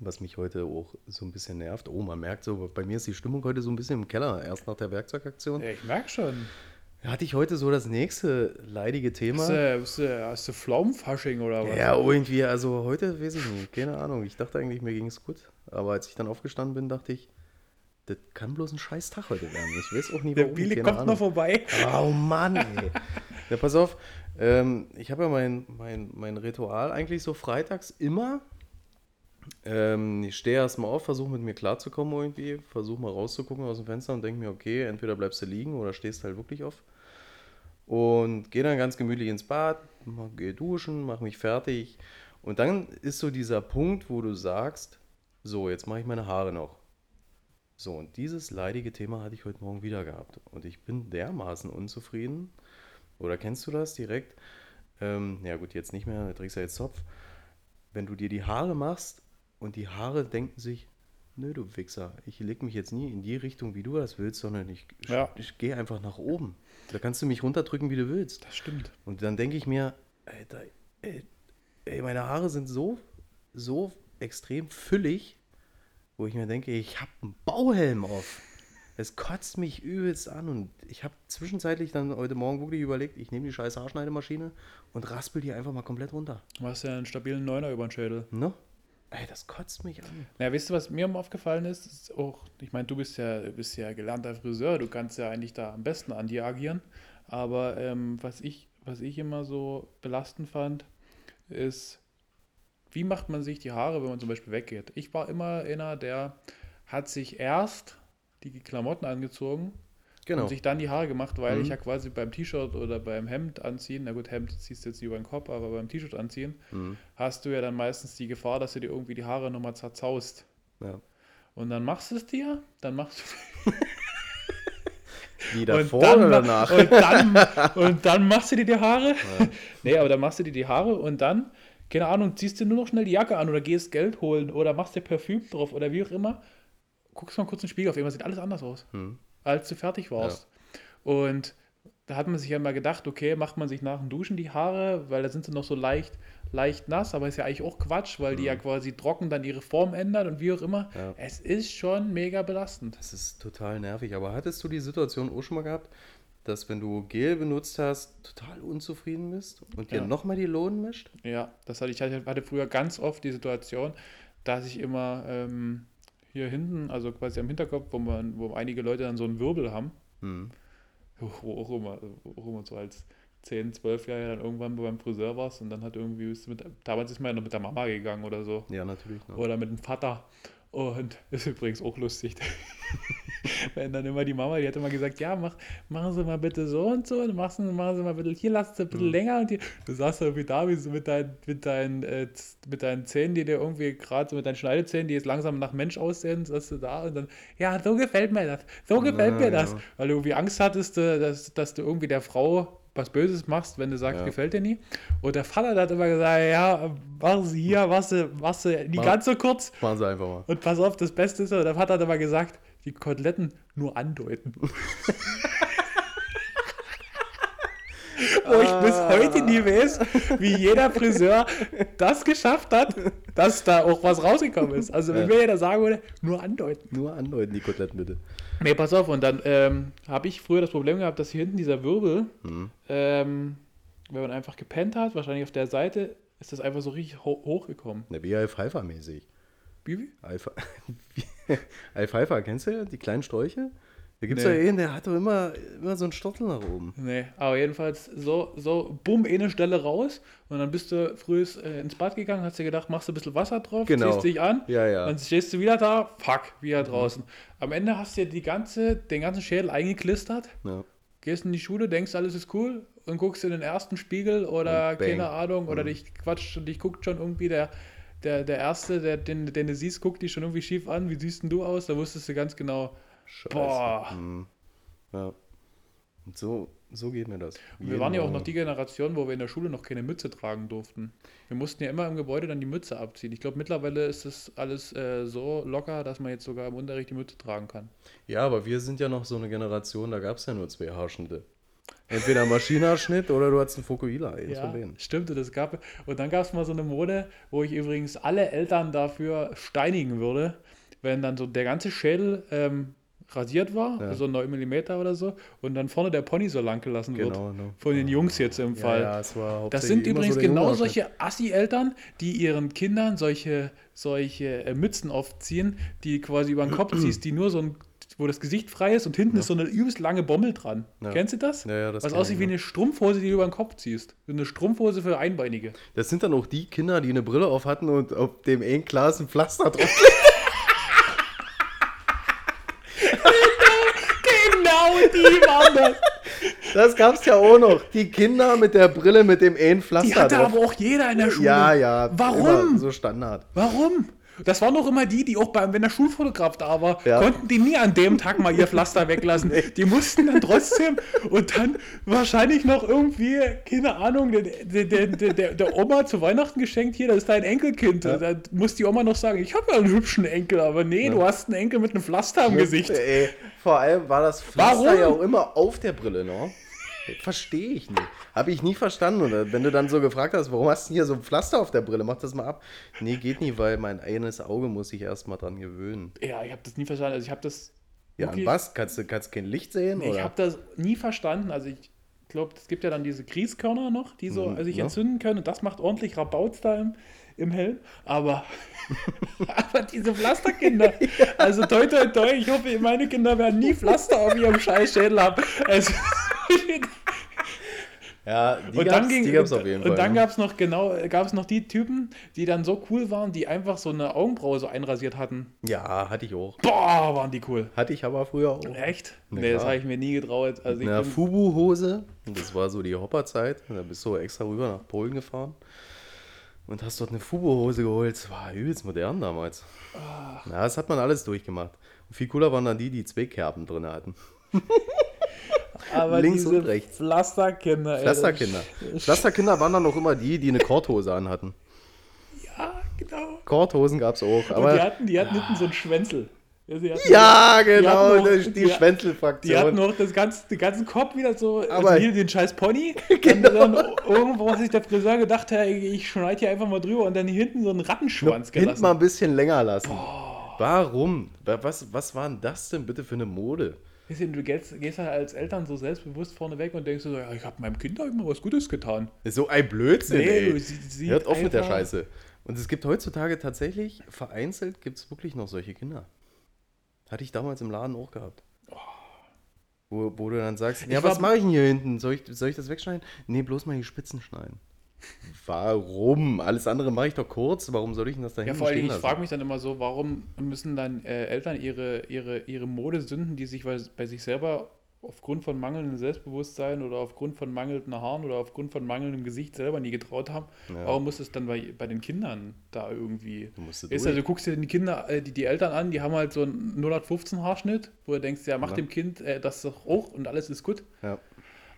was mich heute auch so ein bisschen nervt. Oh, man merkt so, bei mir ist die Stimmung heute so ein bisschen im Keller, erst nach der Werkzeugaktion. Ja, ich merke schon. Hatte ich heute so das nächste leidige Thema. Hast du, hast du, hast du Pflaumenfasching oder was? Ja, irgendwie, also heute weiß ich nicht, keine Ahnung. Ich dachte eigentlich, mir ging es gut. Aber als ich dann aufgestanden bin, dachte ich, das kann bloß ein scheiß Tag heute werden. Ich weiß auch Der warum. Biele keine kommt Ahnung. noch vorbei. Oh Mann, ey. Ja, pass auf. Ähm, ich habe ja mein, mein, mein Ritual eigentlich so freitags immer. Ähm, ich stehe erstmal auf, versuche mit mir klarzukommen irgendwie, versuche mal rauszugucken aus dem Fenster und denke mir, okay, entweder bleibst du liegen oder stehst halt wirklich auf. Und gehe dann ganz gemütlich ins Bad, gehe duschen, mache mich fertig. Und dann ist so dieser Punkt, wo du sagst, so, jetzt mache ich meine Haare noch. So, und dieses leidige Thema hatte ich heute Morgen wieder gehabt. Und ich bin dermaßen unzufrieden. Oder kennst du das direkt? Ähm, ja gut, jetzt nicht mehr, du trägst ja jetzt Zopf. Wenn du dir die Haare machst und die Haare denken sich, nö du Wichser, ich leg mich jetzt nie in die Richtung, wie du das willst, sondern ich, Ja. ich gehe einfach nach oben. Da kannst du mich runterdrücken, wie du willst. Das stimmt. Und dann denke ich mir, Alter, ey, ey, meine Haare sind so, so extrem füllig, wo ich mir denke, ich habe einen Bauhelm auf. Es kotzt mich übelst an und ich habe zwischenzeitlich dann heute Morgen wirklich überlegt, ich nehme die scheiß Haarschneidemaschine und raspel die einfach mal komplett runter. Du hast ja einen stabilen Neuner über den Schädel. Ne? Ey, das kotzt mich an. Ja, weißt du, was mir aufgefallen ist? ist auch, ich meine, du bist ja, bist ja gelernter Friseur, du kannst ja eigentlich da am besten an dir agieren. Aber ähm, was, ich, was ich immer so belastend fand, ist, wie macht man sich die Haare, wenn man zum Beispiel weggeht? Ich war immer einer, der hat sich erst die Klamotten angezogen Genau. und sich dann die Haare gemacht, weil Mhm. ich ja quasi beim T-Shirt oder beim Hemd anziehen, na gut, Hemd ziehst du jetzt über den Kopf, aber beim T-Shirt anziehen, Mhm. hast du ja dann meistens die Gefahr, dass du dir irgendwie die Haare nochmal zerzaust. Ja. Und dann machst du es dir, dann machst du *laughs* Wie und davor dann, oder danach? Und dann, und dann machst du dir die Haare. *laughs* Nee, aber dann machst du dir die Haare und dann, keine Ahnung, ziehst du nur noch schnell die Jacke an oder gehst Geld holen oder machst dir Parfüm drauf oder wie auch immer. Guckst mal kurz in den Spiegel auf, immer sieht alles anders aus, Hm. Als du fertig warst. Und da hat man sich ja mal gedacht, okay, macht man sich nach dem Duschen die Haare, weil da sind sie noch so leicht, leicht nass, aber ist ja eigentlich auch Quatsch, weil die ja quasi trocken dann ihre Form ändern und wie auch immer. Ja. Es ist schon mega belastend. Das ist total nervig. Aber hattest du die Situation auch schon mal gehabt, dass wenn du Gel benutzt hast, total unzufrieden bist und dir Ja. nochmal die Lohn mischt? Ja, das hatte ich ich hatte früher ganz oft die Situation, dass ich immer ähm, hier hinten, also quasi am Hinterkopf, wo man, wo einige Leute dann so einen Wirbel haben, Hm. wo auch immer, auch immer so als 10, 12 Jahre dann irgendwann beim Friseur warst und dann hat irgendwie, mit, damals ist man ja noch mit der Mama gegangen oder so. Ja, natürlich. Ne? Oder mit dem Vater. Und *laughs* ist übrigens auch lustig. *laughs* Wenn dann immer die Mama, die hat immer gesagt, ja, mach, machen Sie mal bitte so und so, und machen, Sie- machen Sie mal bitte, hier lassen Sie ein bisschen Mhm. länger und hier, du saßt irgendwie da, wie so mit, dein, mit, deinen, äh, mit deinen Zähnen, die dir irgendwie gerade so mit deinen Schneidezähnen, die jetzt langsam nach Mensch aussehen, saßt du da und dann, ja, so gefällt mir das, so gefällt Ja, mir das, ja. weil du irgendwie Angst hattest, äh, dass, dass du irgendwie der Frau was Böses machst, wenn du sagst, Ja. gefällt dir nie. Und der Vater der hat immer gesagt, ja, mach sie hier, machst du, machst du nicht Mach- ganz so kurz. Machen Sie einfach mal. Und pass auf, das Beste ist, der Vater hat immer gesagt, die Koteletten nur andeuten. *laughs* Wo ich bis heute nie weiß, wie jeder Friseur das geschafft hat, dass da auch was rausgekommen ist. Also wenn Ja. mir jeder sagen würde, nur andeuten. Nur andeuten, die Koteletten bitte. Nee, pass auf, und dann ähm, habe ich früher das Problem gehabt, dass hier hinten dieser Wirbel, Mhm. ähm, wenn man einfach gepennt hat, wahrscheinlich auf der Seite, ist das einfach so richtig ho hochgekommen. Na, wie Alfalfa-mäßig. Bibi? Alfalfa, *laughs* kennst du ja? Die kleinen Sträuche? Da gibt es Nee. ja einen, der hat doch immer, immer so einen Stottel nach oben. Nee, aber jedenfalls so, so, bumm, eine Stelle raus und dann bist du früh äh, ins Bad gegangen, hast dir gedacht, machst du ein bisschen Wasser drauf, Genau. ziehst dich an, Ja, ja. dann stehst du wieder da, fuck, wieder draußen. Am Ende hast du dir die ganze, den ganzen Schädel eingeklistert, Ja. gehst in die Schule, denkst, alles ist cool und guckst in den ersten Spiegel oder keine Ahnung, oder dich quatscht und dich guckt schon irgendwie der, der, der Erste, der, den, den du siehst, guckt dich schon irgendwie schief an, wie siehst denn du aus? Da wusstest du ganz genau, Scheiße. boah. Mhm. Ja. Und so, so geht mir das. Wir Jeden waren ja auch Morgen. noch die Generation, wo wir in der Schule noch keine Mütze tragen durften. Wir mussten ja immer im Gebäude dann die Mütze abziehen. Ich glaube, mittlerweile ist das alles äh, so locker, dass man jetzt sogar im Unterricht die Mütze tragen kann. Ja, aber wir sind ja noch so eine Generation, da gab es ja nur zwei Haarschnitte. Entweder ein Maschinenhaarschnitt oder du hattest einen Fokuhila. Denen. stimmt. Das gab, und dann gab es mal so eine Mode, wo ich übrigens alle Eltern dafür steinigen würde, wenn dann so der ganze Schädel ähm, rasiert war, Ja. so 9 mm oder so, und dann vorne der Pony so lang gelassen wird. Genau. Von den Jungs jetzt im Fall. Ja, ja, Das hauptsächlich sind übrigens so genau solche Assi-Eltern, die ihren Kindern solche, solche äh, Mützen aufziehen, die quasi über den Kopf *clears throat* ziehst, die nur so ein, wo das Gesicht frei ist und hinten ist so eine übelst lange Bommel dran. Ja. Kennst du das? Ja, ja, das Was aussieht ich, wie ja. eine Strumpfhose, die du über den Kopf ziehst. So eine Strumpfhose für Einbeinige. Das sind dann auch die Kinder, die eine Brille auf hatten und auf dem einen Glas ein Pflaster drauf. Genau die waren das. Das gab's ja auch noch. Die Kinder mit der Brille mit dem einen Die Pflaster hatte drauf. aber auch jeder in der Schule. Ja, ja. Warum? So Standard. Warum? Das waren doch immer die, die auch beim, wenn der Schulfotograf da war, Ja. konnten die nie an dem Tag mal ihr Pflaster weglassen. *laughs* Die mussten dann trotzdem und dann wahrscheinlich noch irgendwie, keine Ahnung, der, der, der, der, Oma zu Weihnachten geschenkt, hier, das ist dein Enkelkind. Da muss die Oma noch sagen, ich habe ja einen hübschen Enkel, aber nee, du hast einen Enkel mit einem Pflaster am Gesicht. Ey, vor allem war das Pflaster Warum? ja auch immer auf der Brille, ne? Verstehe ich nicht. Habe ich nie verstanden. Und wenn du dann so gefragt hast, warum hast du hier so ein Pflaster auf der Brille, mach das mal ab. Nee, geht nicht, weil mein eines Auge muss sich erstmal dran gewöhnen. Ja, ich habe das nie verstanden. Also ich habe das Ja, an wirklich- was? Kannst du kannst kein Licht sehen? Nee, ich oder? habe das nie verstanden. Also ich glaube, es gibt ja dann diese Grießkörner noch, die so Mhm, sich ja. entzünden können. Und das macht ordentlich Rabauz da im, im Helm. Aber, *laughs* aber diese Pflasterkinder, *laughs* also toi toi toi, ich hoffe, meine Kinder werden nie Pflaster auf ihrem scheiß Schädel haben. Also, *laughs* ja, die und gab's, dann ging die gab's und, auf jeden und Fall. dann ne? gab es noch genau, gab es noch die Typen, die dann so cool waren, die einfach so eine Augenbraue so einrasiert hatten. Ja, hatte ich auch. Boah, waren die cool. Hatte ich aber früher auch. Echt? Na nee, das klar. habe ich mir nie getraut. Also ich Eine bin- Fubu-Hose. Das war so die Hopperzeit. Da bist du extra rüber nach Polen gefahren. Und hast dort eine Fubu-Hose geholt. Das war übelst modern damals. Ja, das hat man alles durchgemacht. Und viel cooler waren dann die, die zwei Kerben drin hatten. *laughs* aber links und rechts. Pflasterkinder. ey, Pflasterkinder. *laughs* Pflasterkinder waren dann auch immer die, die eine Korthose anhatten. Ja, genau. Korthosen gab es auch. Und Aber die hatten, die hatten hinten so einen Schwänzel. Ja, ja, genau. hatten noch- die die die- Die hatten Schwänzelfraktion. noch das ganze, den ganzen Kopf wieder so, Aber- also hier den scheiß Pony. *laughs* Genau. Und dann irgendwo hat sich der Friseur gedacht, hey, ich schneide hier einfach mal drüber und dann hier hinten so einen Rattenschwanz Hinten gelassen. mal ein bisschen länger lassen. Warum? Wa- Was, was war denn das denn bitte für eine Mode? Weißt du, Du gehst, gehst halt als Eltern so selbstbewusst vorne weg und denkst so, ja, ich habe meinem Kind doch immer was Gutes getan. So ein Blödsinn, Nee, ey. sie- sie- Hört auf mit der Scheiße. Und es gibt heutzutage tatsächlich, vereinzelt gibt es wirklich noch solche Kinder. Hatte ich damals im Laden auch gehabt. Wo, wo du dann sagst, ja, Ich was mache ich denn hier hinten? Soll ich, soll ich das wegschneiden? Nee, bloß mal die Spitzen schneiden. Warum? Alles andere mache ich doch kurz. Warum soll ich denn das da Ja, vor allem, ich frage mich dann immer so, warum müssen dann äh, Eltern ihre, ihre, ihre Modesünden, die sich bei, bei sich selber aufgrund von mangelndem Selbstbewusstsein oder aufgrund von mangelnden Haaren oder aufgrund von mangelndem Gesicht selber nie getraut haben, Ja. warum muss es dann bei, bei den Kindern da irgendwie... Du musst Ist durch. also, du guckst dir die Kinder, äh, die, die Eltern an, die haben halt so einen 0815 Haarschnitt, wo du denkst, ja, mach Ja. dem Kind äh, das doch auch und alles ist gut. ja.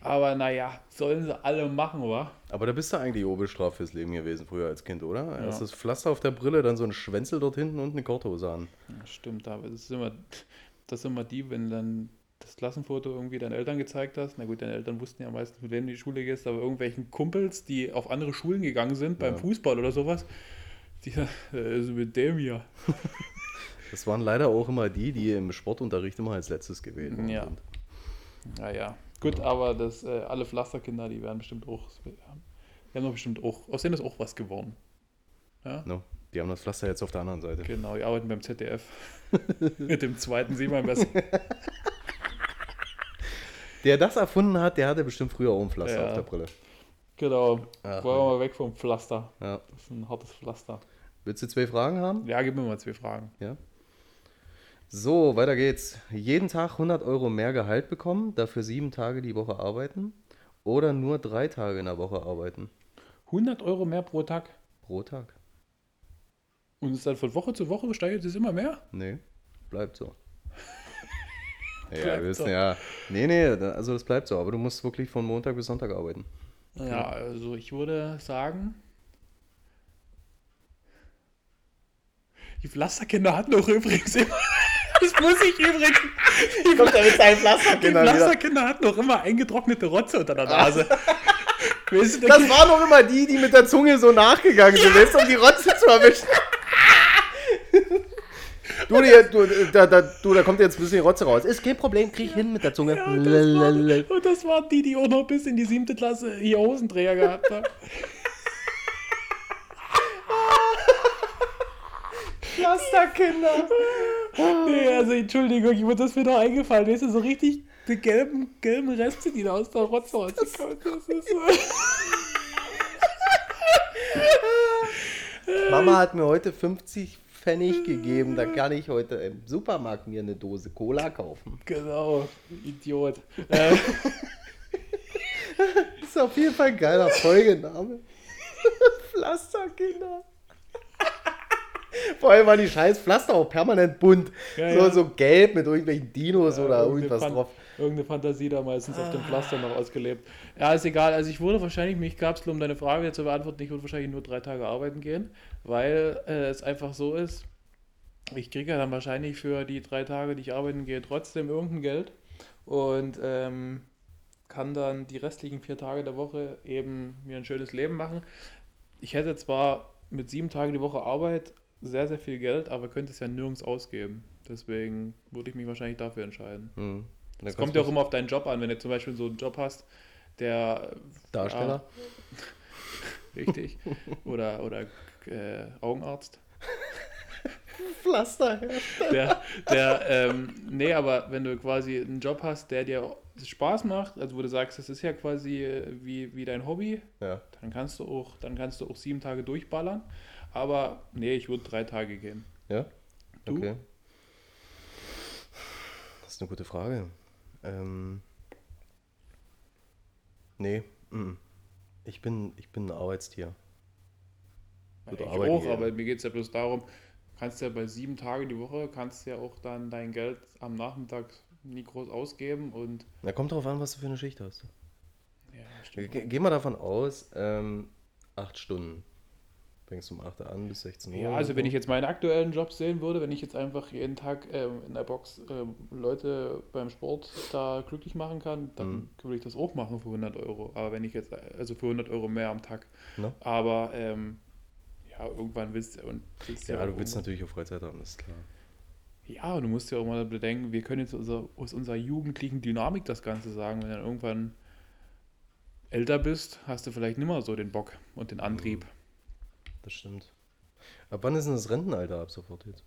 Aber naja, sollen sie alle machen, wa? Aber da bist du eigentlich Oberstrafe fürs Leben gewesen, früher als Kind, oder? Ja. Erst das Pflaster auf der Brille, dann so ein Schwänzel dort hinten und eine Korthose an. Ja, stimmt, aber das ist immer, das ist immer die, wenn dann das Klassenfoto irgendwie deinen Eltern gezeigt hast. Na gut, deine Eltern wussten ja meistens, mit wem du in die Schule gehst, aber irgendwelchen Kumpels, die auf andere Schulen gegangen sind, beim Ja. Fußball oder sowas, die äh, ist mit dem hier. *laughs* Das waren leider auch immer die, die im Sportunterricht immer als letztes gewählt Ja. sind. Naja, gut, aber das, äh, alle Pflasterkinder, die werden bestimmt auch, die haben doch bestimmt auch, aus denen ist auch was geworden. Ja, No, die haben das Pflaster jetzt auf der anderen Seite. genau, die arbeiten beim ZDF. *laughs* mit dem zweiten sieht man besser. *laughs* Der das erfunden hat, der hatte bestimmt früher auch ein Pflaster Ja. auf der Brille. Genau, Ach, wollen wir mal weg vom Pflaster. Ja. Das ist ein hartes Pflaster. Willst du zwei Fragen haben? Ja, gib mir mal zwei Fragen. Ja. So, weiter geht's. Jeden Tag 100 Euro mehr Gehalt bekommen, dafür sieben Tage die Woche arbeiten oder nur drei Tage in der Woche arbeiten 100 Euro mehr pro Tag. pro Tag. Und es dann von Woche zu Woche steigert es immer mehr? Nee, bleibt so. *laughs* ja, Bleibt wir wissen so. ja. Nee, nee, also das bleibt so, aber du musst wirklich von Montag bis Sonntag arbeiten. Ja, also ich würde sagen, die Pflasterkinder hatten doch übrigens immer, das muss ich übrigens, die, Kommt er mit seinen die Pflasterkindern wieder. Pflasterkinder hatten doch immer eingetrocknete Rotze unter der Nase. *laughs* Weißt du, Das waren doch immer die, die mit der Zunge so nachgegangen sind, du, um die Rotze zu erwischen. Du, die, du, da, da, du, da kommt jetzt ein bisschen Rotze raus. Ist kein Problem, krieg ich hin mit der Zunge. ja, und, das waren, und das waren die, die auch noch bis in die siebte Klasse hier Hosenträger gehabt haben. Pflasterkinder. Nee, also Entschuldigung, ich wurde das mir doch eingefallen. Weißt du, so richtig die gelben, gelben Reste, die da aus der Rotze rauskommen. Das ist so. *laughs* Mama hat mir heute 50 Pfennig gegeben. Da kann ich heute im Supermarkt mir eine Dose Cola kaufen. Genau, Idiot. Äh, Das *laughs* ist auf jeden Fall ein geiler Folgename. *laughs* Pflasterkinder. Vor allem war die scheiß Pflaster auch permanent bunt. Ja, so, ja. so gelb mit irgendwelchen Dinos oder irgendeine irgendwas Fan- drauf. Irgendeine Fantasie da meistens auf dem Pflaster noch ausgelebt. Ja, ist egal. Also ich würde wahrscheinlich, mich gab's, um deine Frage jetzt zu beantworten, ich würde wahrscheinlich nur drei Tage arbeiten gehen, weil äh, es einfach so ist, ich kriege ja dann wahrscheinlich für die drei Tage, die ich arbeiten gehe, trotzdem irgendein Geld und ähm, kann dann die restlichen vier Tage der Woche eben mir ein schönes Leben machen. Ich hätte zwar mit sieben Tagen die Woche Arbeit sehr, sehr viel Geld, aber könnte es ja nirgends ausgeben. Deswegen würde ich mich wahrscheinlich dafür entscheiden. Hm. Es kommt ja auch immer auf deinen Job an, wenn du zum Beispiel so einen Job hast, der Darsteller. Ja, *laughs* richtig. oder oder äh, Augenarzt. Pflaster. Der, der, ähm, nee, aber wenn du quasi einen Job hast, der dir Spaß macht, also wo du sagst, das ist ja quasi äh, wie, wie dein Hobby, Ja. dann kannst du auch, dann kannst du auch sieben Tage durchballern. Aber nee, ich würde drei Tage gehen. Ja? Du? Okay. Das ist eine gute Frage. Ähm, nee, mm. ich bin, ich bin ein Arbeitstier. Würde ich auch, gehen. aber mir geht es ja bloß darum, kannst ja bei sieben Tagen die Woche, kannst ja auch dann dein Geld am Nachmittag nie groß ausgeben und Na, kommt drauf an, was du für eine Schicht hast. ja, Ge stimmt. gehen wir davon aus, ähm, acht Stunden. Fängst um 8 Uhr an bis 16 Uhr. Ja, also wenn ich jetzt meinen aktuellen Job sehen würde, wenn ich jetzt einfach jeden Tag ähm, in der Box ähm, Leute beim Sport da glücklich machen kann, dann Mhm. würde ich das auch machen für 100 Euro. Aber wenn ich jetzt, also für 100 Euro mehr am Tag. Ne? Aber ähm, ja, irgendwann willst du und willst Ja, auch du willst natürlich auch Freizeit haben, ist klar. Ja, und du musst ja auch mal bedenken, wir können jetzt unser, aus unserer jugendlichen Dynamik das Ganze sagen. Wenn du dann irgendwann älter bist, hast du vielleicht nimmer so den Bock und den Antrieb. Das stimmt. Ab wann ist denn das Rentenalter ab sofort jetzt?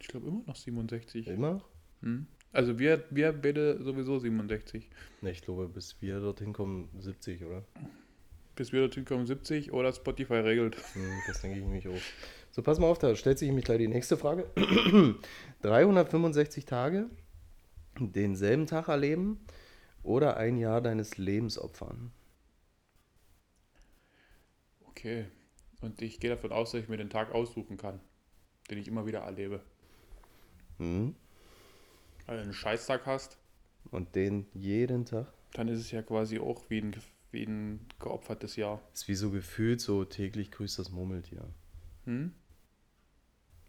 Ich glaube immer noch 67. Immer? Hm? Also wir, wir beide sowieso 67. Ne, ich glaube, bis wir dorthin kommen, 70, oder? Bis wir dorthin kommen 70 oder Spotify regelt. Hm, das denke ich nämlich auch. So, pass mal auf, da stellt sich nämlich gleich die nächste Frage. *clears throat* 365 Tage, denselben Tag erleben oder ein Jahr deines Lebens opfern? Okay. Und ich gehe davon aus, dass ich mir den Tag aussuchen kann, den ich immer wieder erlebe. Hm? Weil du einen Scheißtag hast, Und den jeden Tag? Dann ist es ja quasi auch wie ein, wie ein geopfertes Jahr. Ist wie so gefühlt so täglich grüßt das Murmeltier. Hm?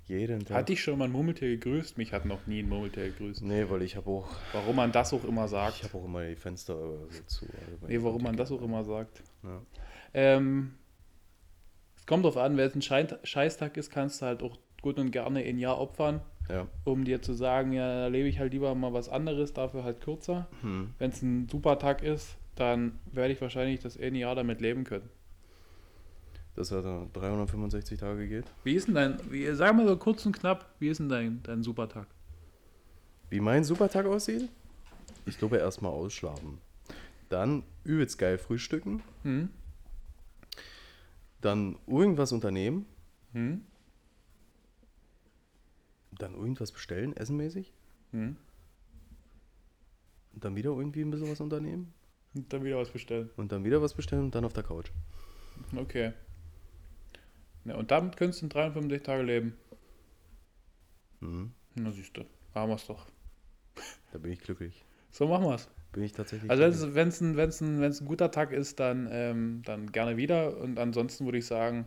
Jeden Tag. Hat dich schon mal ein Murmeltier gegrüßt? Mich hat noch nie ein Murmeltier gegrüßt. Nee, weil ich habe auch, Warum man das auch immer ich sagt. habe auch immer die Fenster äh, so zu. also wenn Nee, ich warum man das auch immer sagt. Ja. Ähm, kommt drauf an, wenn es ein Scheißtag ist, kannst du halt auch gut und gerne ein Jahr opfern, ja. um dir zu sagen, ja, da lebe ich halt lieber mal was anderes, dafür halt kürzer. Hm. Wenn es ein super Tag ist, dann werde ich wahrscheinlich das eine Jahr damit leben können. Dass er da 365 Tage geht. Wie ist denn dein, wie, sag mal so kurz und knapp, wie ist denn dein, dein Supertag? Wie mein Supertag aussieht? Ich glaube erstmal ausschlafen. Dann übelst geil frühstücken. Hm? Dann irgendwas unternehmen. Hm? Dann irgendwas bestellen, essenmäßig. Hm? Und dann wieder irgendwie ein bisschen was unternehmen. Und dann wieder was bestellen. Und dann wieder was bestellen und dann auf der Couch. Okay. Ja, und damit könntest du in 53 Tage leben. Mhm. Na siehst du, haben wir's doch. Da bin ich glücklich. So machen wir's. Bin ich tatsächlich Also wenn es ein, wenn's ein, wenn's ein guter Tag ist, dann, ähm, dann gerne wieder. Und ansonsten würde ich sagen,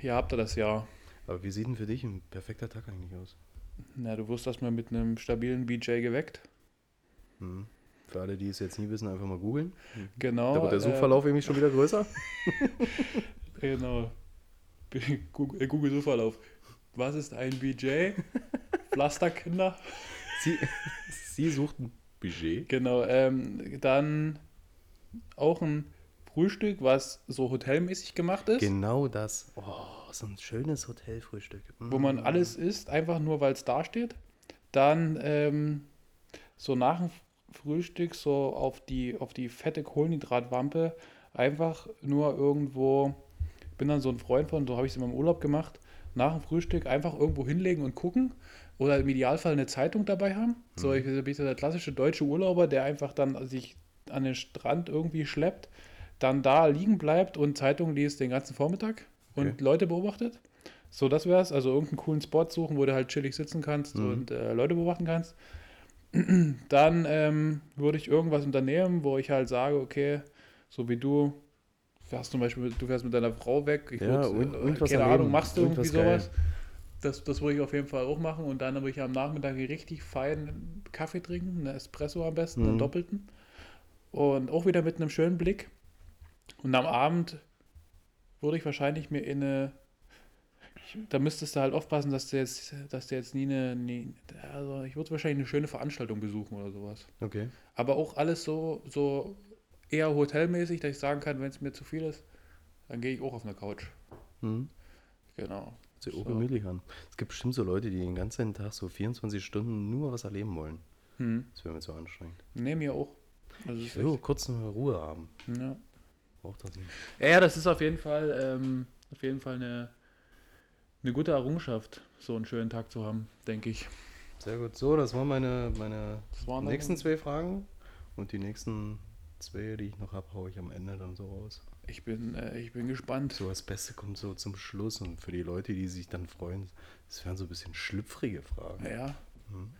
hier habt ihr das Jahr. Aber wie sieht denn für dich ein perfekter Tag eigentlich aus? Na, du wirst erstmal mit einem stabilen BJ geweckt. Mhm. Für alle, die es jetzt nie wissen, einfach mal googeln. Genau. Da wird der äh, Suchverlauf nämlich schon wieder größer. *laughs* Genau. Google, äh, Google Suchverlauf. Was ist ein BJ? Pflasterkinder. Sie, *laughs* sie sucht ein Budget. Genau. Ähm, dann auch ein Frühstück, was so hotelmäßig gemacht ist. Genau das. Oh, so ein schönes Hotelfrühstück. wo man Mm. alles isst, einfach nur weil es da steht. Dann ähm, so nach dem Frühstück so auf die, auf die fette Kohlenhydratwampe einfach nur irgendwo, ich bin dann so ein Freund von, so habe ich es in meinem Urlaub gemacht, nach dem Frühstück einfach irgendwo hinlegen und gucken oder im Idealfall eine Zeitung dabei haben. So, ich bin so der klassische deutsche Urlauber, der einfach dann sich an den Strand irgendwie schleppt, dann da liegen bleibt und Zeitung liest den ganzen Vormittag und Okay. Leute beobachtet. So, das wär's. Also irgendeinen coolen Spot suchen, wo du halt chillig sitzen kannst Mhm. und äh, Leute beobachten kannst. *clears throat* Dann ähm, würde ich irgendwas unternehmen, wo ich halt sage, okay, so wie du, fährst zum Beispiel, du fährst mit deiner Frau weg, ich Ja, würd, irgend- irgendwas keine erleben, Ahnung, machst du irgendwie irgendwas geil. Das, das würde ich auf jeden Fall auch machen und dann würde ich am Nachmittag richtig fein Kaffee trinken, einen Espresso am besten, einen Mhm. doppelten. Und auch wieder mit einem schönen Blick. Und am Abend würde ich wahrscheinlich mir in eine. Da müsstest du halt aufpassen, dass du jetzt, dass du jetzt nie eine. Nie, also ich würde wahrscheinlich eine schöne Veranstaltung besuchen oder sowas. Okay. Aber auch alles so, so eher hotelmäßig, dass ich sagen kann, wenn es mir zu viel ist, dann gehe ich auch auf eine Couch. Mhm. Genau. Auch So. gemütlich an. Es gibt bestimmt so Leute, die den ganzen Tag so 24 Stunden nur was erleben wollen. Hm. Das wäre mir zu anstrengend. Nee, mir auch. Also Ich will auch kurz eine Ruhe haben. echt, ja. Braucht das nicht. Ja, ja, das ist auf jeden Fall, ähm, auf jeden Fall eine, eine gute Errungenschaft, so einen schönen Tag zu haben, denke ich. Sehr gut. So, das waren meine, meine Das waren nächsten zwei Fragen. Und die nächsten zwei, die ich noch habe, haue ich am Ende dann so raus. Ich bin, äh, ich bin gespannt. So, das Beste kommt so zum Schluss. Und für die Leute, die sich dann freuen, das wären so ein bisschen schlüpfrige Fragen. Ja. Mhm.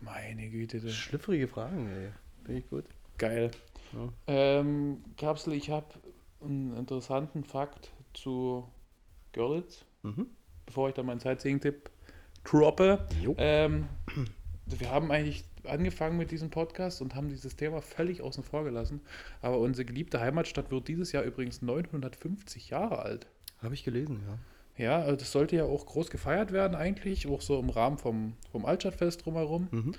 Meine Güte, das Schlüpfrige Fragen, ey. Finde ich gut. geil. Ja. Ähm, Kapsel, ich habe einen interessanten Fakt zu Görlitz, Mhm. bevor ich dann meinen Sightseeing-Tipp droppe. Ähm, wir haben eigentlich angefangen mit diesem Podcast und haben dieses Thema völlig außen vor gelassen. Aber unsere geliebte Heimatstadt wird dieses Jahr übrigens 950 Jahre alt. Habe ich gelesen, ja. Ja, also das sollte ja auch groß gefeiert werden eigentlich, auch so im Rahmen vom, vom Altstadtfest drumherum. Mhm.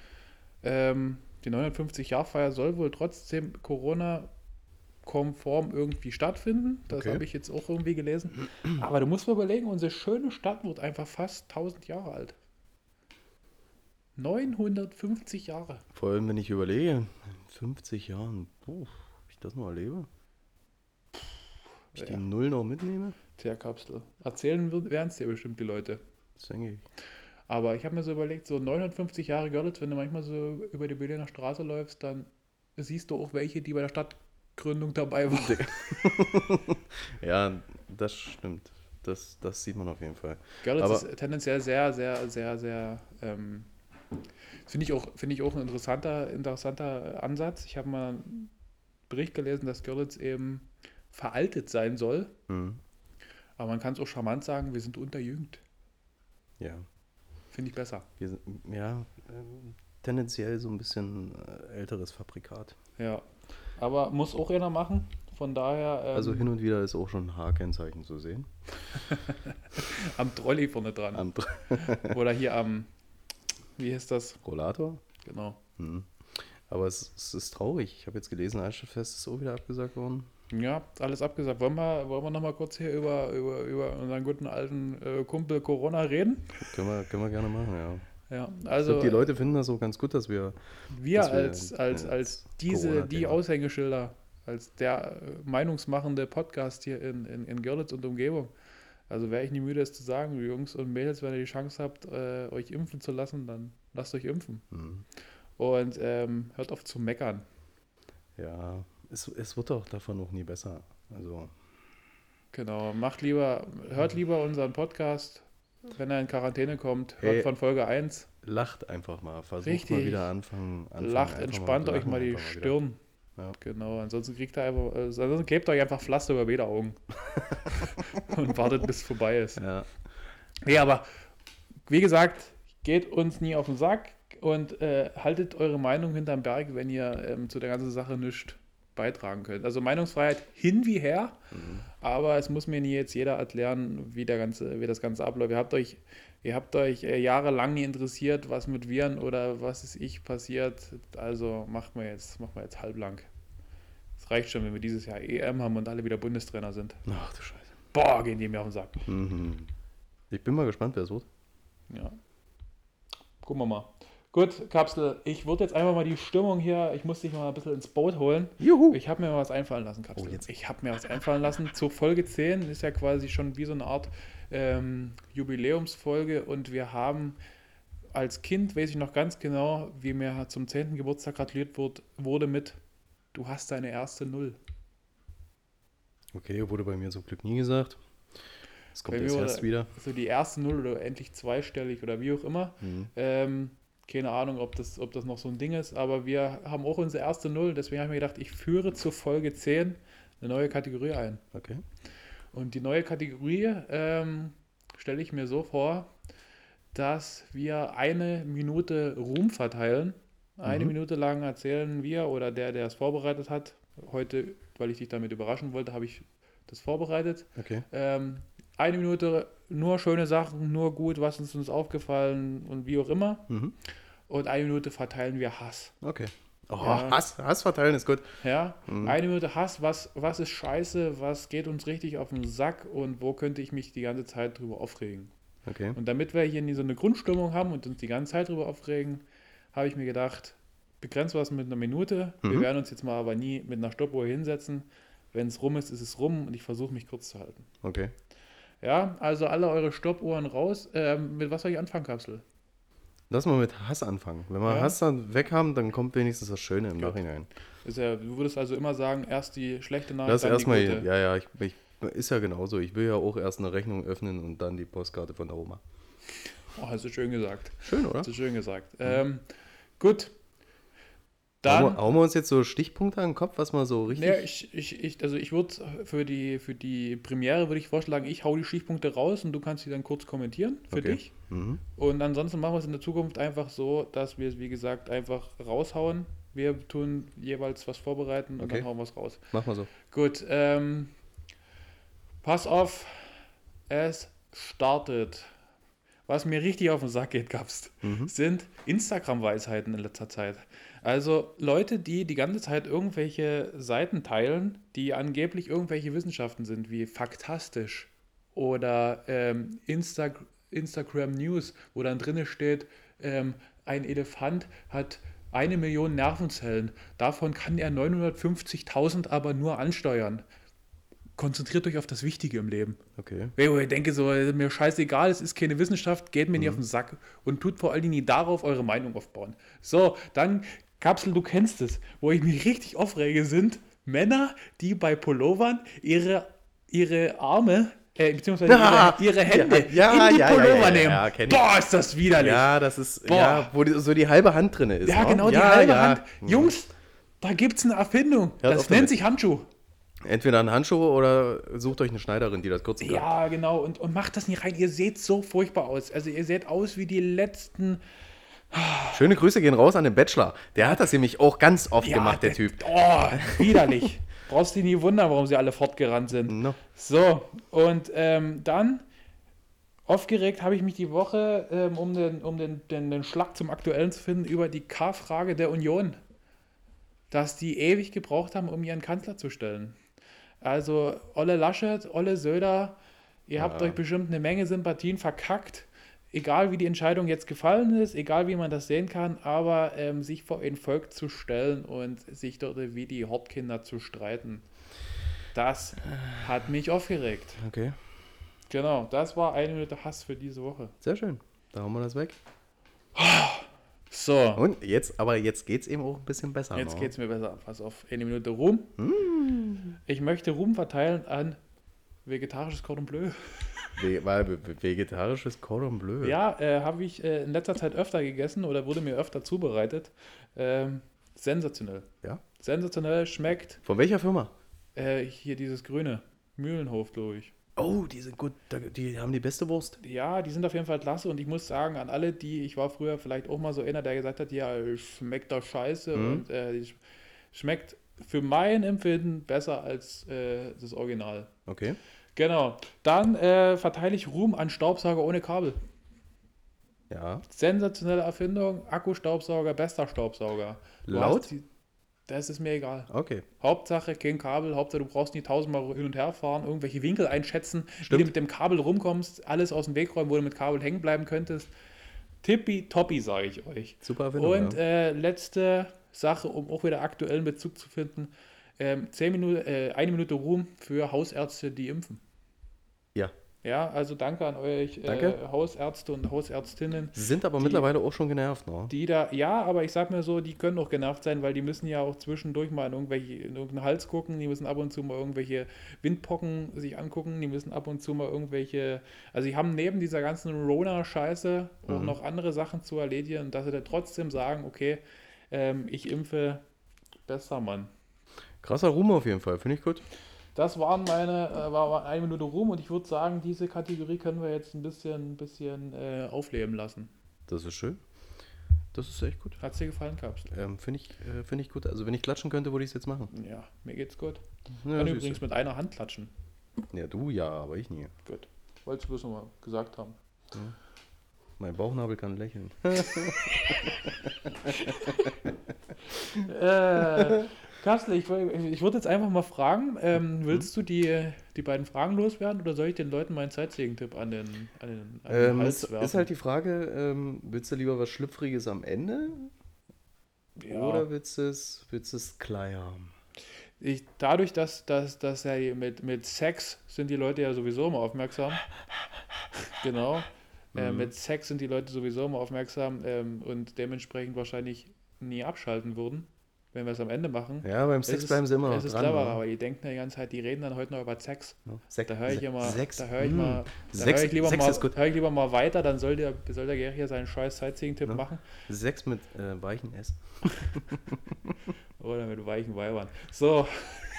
Ähm, die 950-Jahr-Feier soll wohl trotzdem Corona-konform irgendwie stattfinden. Das Okay. habe ich jetzt auch irgendwie gelesen. Aber du musst mal überlegen, unsere schöne Stadt wird einfach fast 1000 Jahre alt. 950 Jahre. Vor allem, wenn ich überlege, in 50 Jahren, oh, ob ich das noch erlebe? Ob ich Ja. die Null noch mitnehme? Tja, Kapsel. Erzählen werden es dir bestimmt die Leute. Das denke ich. Aber ich habe mir so überlegt, so 950 Jahre Görlitz, wenn du manchmal so über die Berliner Straße läufst, dann siehst du auch welche, die bei der Stadtgründung dabei waren. *laughs* Ja, das stimmt. Das, das sieht man auf jeden Fall. Görlitz Aber- ist tendenziell sehr, sehr, sehr, sehr ähm, Finde ich, auch, find ich auch ein interessanter, interessanter Ansatz. Ich habe mal einen Bericht gelesen, dass Görlitz eben veraltet sein soll. Mhm. Aber man kann es auch charmant sagen, wir sind unterjüngt. Ja. Finde ich besser. Wir sind, ja, ähm, tendenziell so ein bisschen äh, älteres Fabrikat. Ja. Aber muss auch einer machen. Von daher. Ähm, Also hin und wieder ist auch schon ein H-Kennzeichen zu sehen. *laughs* am Trolley vorne dran. Am Oder hier am. Wie heißt das? Rollator. Genau. Mhm. Aber es, es ist traurig. Ich habe jetzt gelesen, Eichstättfest ist auch wieder abgesagt worden. Ja, alles abgesagt. Wollen wir, wollen wir nochmal kurz hier über, über, über unseren guten alten äh, Kumpel Corona reden? Können wir, können wir gerne machen, ja. Ja, Also, ich glaub, die Leute finden das so ganz gut, dass wir. wir dass wir, als, als, als diese, die. Aushängeschilder, als der äh, meinungsmachende Podcast hier in, in, in Görlitz und Umgebung. Also wäre ich nie müde, es zu sagen, Jungs und Mädels, wenn ihr die Chance habt, äh, euch impfen zu lassen, dann lasst euch impfen. Mhm. Und ähm, hört auf zu meckern. Ja, es, es wird doch davon auch nie besser. Also, Genau, macht lieber, hört lieber unseren Podcast, wenn er in Quarantäne kommt, hört Hey. von Folge 1, lacht einfach mal. Versucht Richtig. mal wieder anfangen. anfangen lacht, entspannt mal, euch mal die einfach wieder. Ja. Genau, ansonsten kriegt ihr einfach, äh, ansonsten klebt euch einfach Pflaster über beide Augen *laughs* und wartet, bis es vorbei ist. Ja, Nee, aber wie gesagt, geht uns nie auf den Sack und äh, haltet eure Meinung hinterm Berg, wenn ihr ähm, zu der ganzen Sache nichts beitragen könnt. Also Meinungsfreiheit hin wie her, aber es muss mir nie jetzt jeder erklären, wie, der ganze, wie das Ganze abläuft. Ihr habt euch, ihr habt euch äh, jahrelang nie interessiert, was mit Viren oder was ist ich passiert. Also macht mir jetzt, macht jetzt halblang. Es reicht schon, wenn wir dieses Jahr EM haben und alle wieder Bundestrainer sind. ach du Scheiße. Boah, gehen die mir auf den Sack. Mhm. Ich bin mal gespannt, wer es wird. Ja. Gucken wir mal. Gut, Kapsel, ich würde jetzt einfach mal die Stimmung hier, ich muss dich mal ein bisschen ins Boot holen. Juhu! Ich habe mir was einfallen lassen, Kapsel. Oh, jetzt. Ich habe mir was einfallen lassen. Zur Folge 10 ist ja quasi schon wie so eine Art ähm, Jubiläumsfolge und wir haben als Kind, weiß ich noch ganz genau, wie mir zum 10. Geburtstag gratuliert wurde, wurde mit Du hast deine erste Null. Okay, wurde bei mir zum Glück nie gesagt. Es kommt jetzt erst wieder. So die erste Null oder endlich zweistellig oder wie auch immer. Mhm. Ähm, keine Ahnung, ob das, ob das noch so ein Ding ist, aber wir haben auch unsere erste Null. Deswegen habe ich mir gedacht, ich führe zur Folge 10 eine neue Kategorie ein. Okay. Und die neue Kategorie ähm, stelle ich mir so vor, dass wir eine Minute Ruhm verteilen. Eine Mhm. Minute lang erzählen wir oder der, der es vorbereitet hat. Heute, weil ich dich damit überraschen wollte, habe ich das vorbereitet. Okay. Ähm, eine Minute nur schöne Sachen, nur gut, was ist uns aufgefallen und wie auch immer. Mhm. Und eine Minute verteilen wir Hass. Okay. Oh, Ja. Hass, Hass verteilen ist gut. Ja, Mhm. eine Minute Hass, was, was ist scheiße, was geht uns richtig auf den Sack und wo könnte ich mich die ganze Zeit drüber aufregen. Okay. Und damit wir hier nie so eine Grundstimmung haben und uns die ganze Zeit drüber aufregen, habe ich mir gedacht, begrenzt was mit einer Minute. Wir Mhm. werden uns jetzt mal aber nie mit einer Stoppuhr hinsetzen. Wenn es rum ist, ist es rum und ich versuche mich kurz zu halten. Okay. Ja, also alle eure Stoppuhren raus. Ähm, mit was soll ich anfangen, Kapsel? Lass mal mit Hass anfangen. Wenn wir Ja. Hass dann weg haben, dann kommt wenigstens das Schöne im Gut. Nachhinein. Ist ja, du würdest also immer sagen, erst die schlechte Nachricht, Lass dann die erstmal, gute. ja, ja, ich, ich, ist ja genauso. Ich will ja auch erst eine Rechnung öffnen und dann die Postkarte von der Oma. Oh, hast du schön gesagt. Schön, oder? Hast du schön gesagt. Ähm, gut. Hauen Dann, wir, hauen wir uns jetzt so Stichpunkte an den Kopf, was mal so richtig. ja, ich, ich, ich, also ich würde für die, für die Premiere würde ich vorschlagen, ich hau die Stichpunkte raus und du kannst die dann kurz kommentieren für Okay. dich. Mhm. Und ansonsten machen wir es in der Zukunft einfach so, dass wir es, wie gesagt, einfach raushauen. Wir tun jeweils was vorbereiten und Okay. dann hauen wir es raus. Mach mal so. Gut, ähm, pass auf, es startet. Was mir richtig auf den Sack geht, Gabst, Mhm. sind Instagram-Weisheiten in letzter Zeit. Also Leute, die die ganze Zeit irgendwelche Seiten teilen, die angeblich irgendwelche Wissenschaften sind, wie Faktastisch oder ähm, Insta Instagram News, wo dann drinne steht, ähm, ein Elefant hat eine Million Nervenzellen, davon kann er 950.000 aber nur ansteuern. Konzentriert euch auf das Wichtige im Leben. Okay. Ich denke so, mir scheißegal, es ist keine Wissenschaft, geht mir nicht auf den Sack und tut vor allen Dingen darauf eure Meinung aufbauen. So, dann, Kapsel, du kennst es, wo ich mich richtig aufrege, sind Männer, die bei Pullovern ihre, ihre Arme äh, beziehungsweise Ah, ihre, ihre Hände ja, in die ja, ja, Pullover ja, ja, nehmen. ja. Boah, ist das widerlich. Ja, das ist, Boah. ja, wo die, so die halbe Hand drin ist. Ja, ne? genau, die ja, halbe ja. Hand. Jungs, da gibt es eine Erfindung. Hört das nennt damit. sich Handschuh. Entweder ein Handschuh oder sucht euch eine Schneiderin, die das kürzen kann. Ja, genau. Und, und macht das nicht rein. Ihr seht so furchtbar aus. Also ihr seht aus wie die letzten. Schöne Grüße gehen raus an den Bachelor. Der hat das nämlich auch ganz oft Ja, gemacht, der Typ. Oh, widerlich. *laughs* Brauchst dich nie wundern, warum sie alle fortgerannt sind. No. So, und ähm, dann aufgeregt habe ich mich die Woche, ähm, um, den, um den, den, den Schlag zum Aktuellen zu finden, über die K-Frage der Union. Dass die ewig gebraucht haben, um ihren Kanzler zu stellen. Also Olle Laschet, Olle Söder, ihr habt Ja. euch bestimmt eine Menge Sympathien verkackt. Egal wie die Entscheidung jetzt gefallen ist, egal wie man das sehen kann, aber ähm, sich vor ein Volk zu stellen und sich dort wie die Hortkinder zu streiten, das hat mich aufgeregt. Okay, Genau, das war eine Minute Hass für diese Woche. sehr schön. Da haben wir das weg. So, Und jetzt, aber jetzt geht es eben auch ein bisschen besser. jetzt ne? geht es mir besser. Pass auf, eine Minute Ruhm. Ich möchte Ruhm verteilen an vegetarisches Cordon Bleu. Ve weil ve- ve- vegetarisches Cordon Bleu. Ja, äh, habe ich äh, in letzter Zeit öfter gegessen oder wurde mir öfter zubereitet. Ähm, sensationell. Ja? Sensationell schmeckt Von welcher Firma? äh, hier dieses grüne. Mühlenhof, glaube ich. Oh, die sind gut. Die haben die beste Wurst. Ja, die sind auf jeden Fall klasse und ich muss sagen, an alle, die, ich war früher vielleicht auch mal so einer, der gesagt hat, ja, schmeckt doch scheiße Mhm. und äh, schmeckt für mein Empfinden besser als äh, das Original. Okay. Genau. Dann äh, verteile ich Ruhm an Staubsauger ohne Kabel. Ja. Sensationelle Erfindung, Akkustaubsauger, bester Staubsauger. Du Laut? Die, das ist mir egal. Okay. Hauptsache kein Kabel, Hauptsache du brauchst nie tausendmal hin und her fahren, irgendwelche Winkel einschätzen, wie Stimmt. du mit dem Kabel rumkommst, alles aus dem Weg räumen, wo du mit Kabel hängen bleiben könntest. Tippi toppi, sage ich euch. Super Erfindung. Und ja. äh, letzte Sache, um auch wieder aktuellen Bezug zu finden. Ähm, zehn Minuten, äh, eine Minute Ruhm für Hausärzte, die impfen. ja. Ja, also danke an euch äh, Danke. Hausärzte und Hausärztinnen, Sie sind aber die- mittlerweile auch schon genervt, ne? die da, ja, aber ich sag mir so, die können auch genervt sein, weil die müssen ja auch zwischendurch mal in, irgendwelche, in irgendeinen Hals gucken, die müssen ab und zu mal irgendwelche Windpocken sich angucken, die müssen ab und zu mal irgendwelche, also die haben neben dieser ganzen Rona-Scheiße auch Mhm. noch andere Sachen zu erledigen, dass sie da trotzdem sagen, okay, ähm, ich impfe, besser Mann. Krasser Ruhm auf jeden Fall, finde ich gut. Das waren meine, äh, war, eine Minute rum und ich würde sagen, diese Kategorie können wir jetzt ein bisschen, bisschen äh, aufleben lassen. Das ist schön. Das ist echt gut. Hat dir gefallen, Kapsel? Ähm, finde ich, äh, find ich gut. Also wenn ich klatschen könnte, würde ich es jetzt machen. Ja, mir geht's gut. Ja, kann übrigens mit einer Hand klatschen. ja, du ja, aber ich nie. Gut. Wolltest du bloß nochmal gesagt haben. Mein Bauchnabel kann lächeln. *laughs* äh, Kastel, ich, ich würde jetzt einfach mal fragen, ähm, willst du die, die beiden Fragen loswerden oder soll ich den Leuten meinen Sightseeing-Tipp an den, an den, an den Ähm, Hals ist, werfen? ist halt die Frage, ähm, willst du lieber was Schlüpfriges am Ende ja. oder willst du es willst du es klein haben? ich, dadurch, dass, dass, dass ja hier mit, mit Sex sind die Leute ja sowieso immer aufmerksam. genau. Äh, Mhm. mit Sex sind die Leute sowieso immer aufmerksam ähm, und dementsprechend wahrscheinlich nie abschalten würden, wenn wir es am Ende machen. Ja, beim Sex ist- bleiben sie immer noch Es ist clever, ne? aber die denken ja die ganze Zeit, die reden dann heute noch über Sex. Ja, Sex, Da höre ich immer, Sex, da höre ich mm. mal, da Sex- höre ich lieber Sex mal, höre ich lieber mal weiter, dann soll der, soll der Gary hier seinen scheiß Sightseeing-Tipp Ja. machen. Sex mit äh, weichen S. *laughs* Oder mit weichen Weibern. So, *laughs*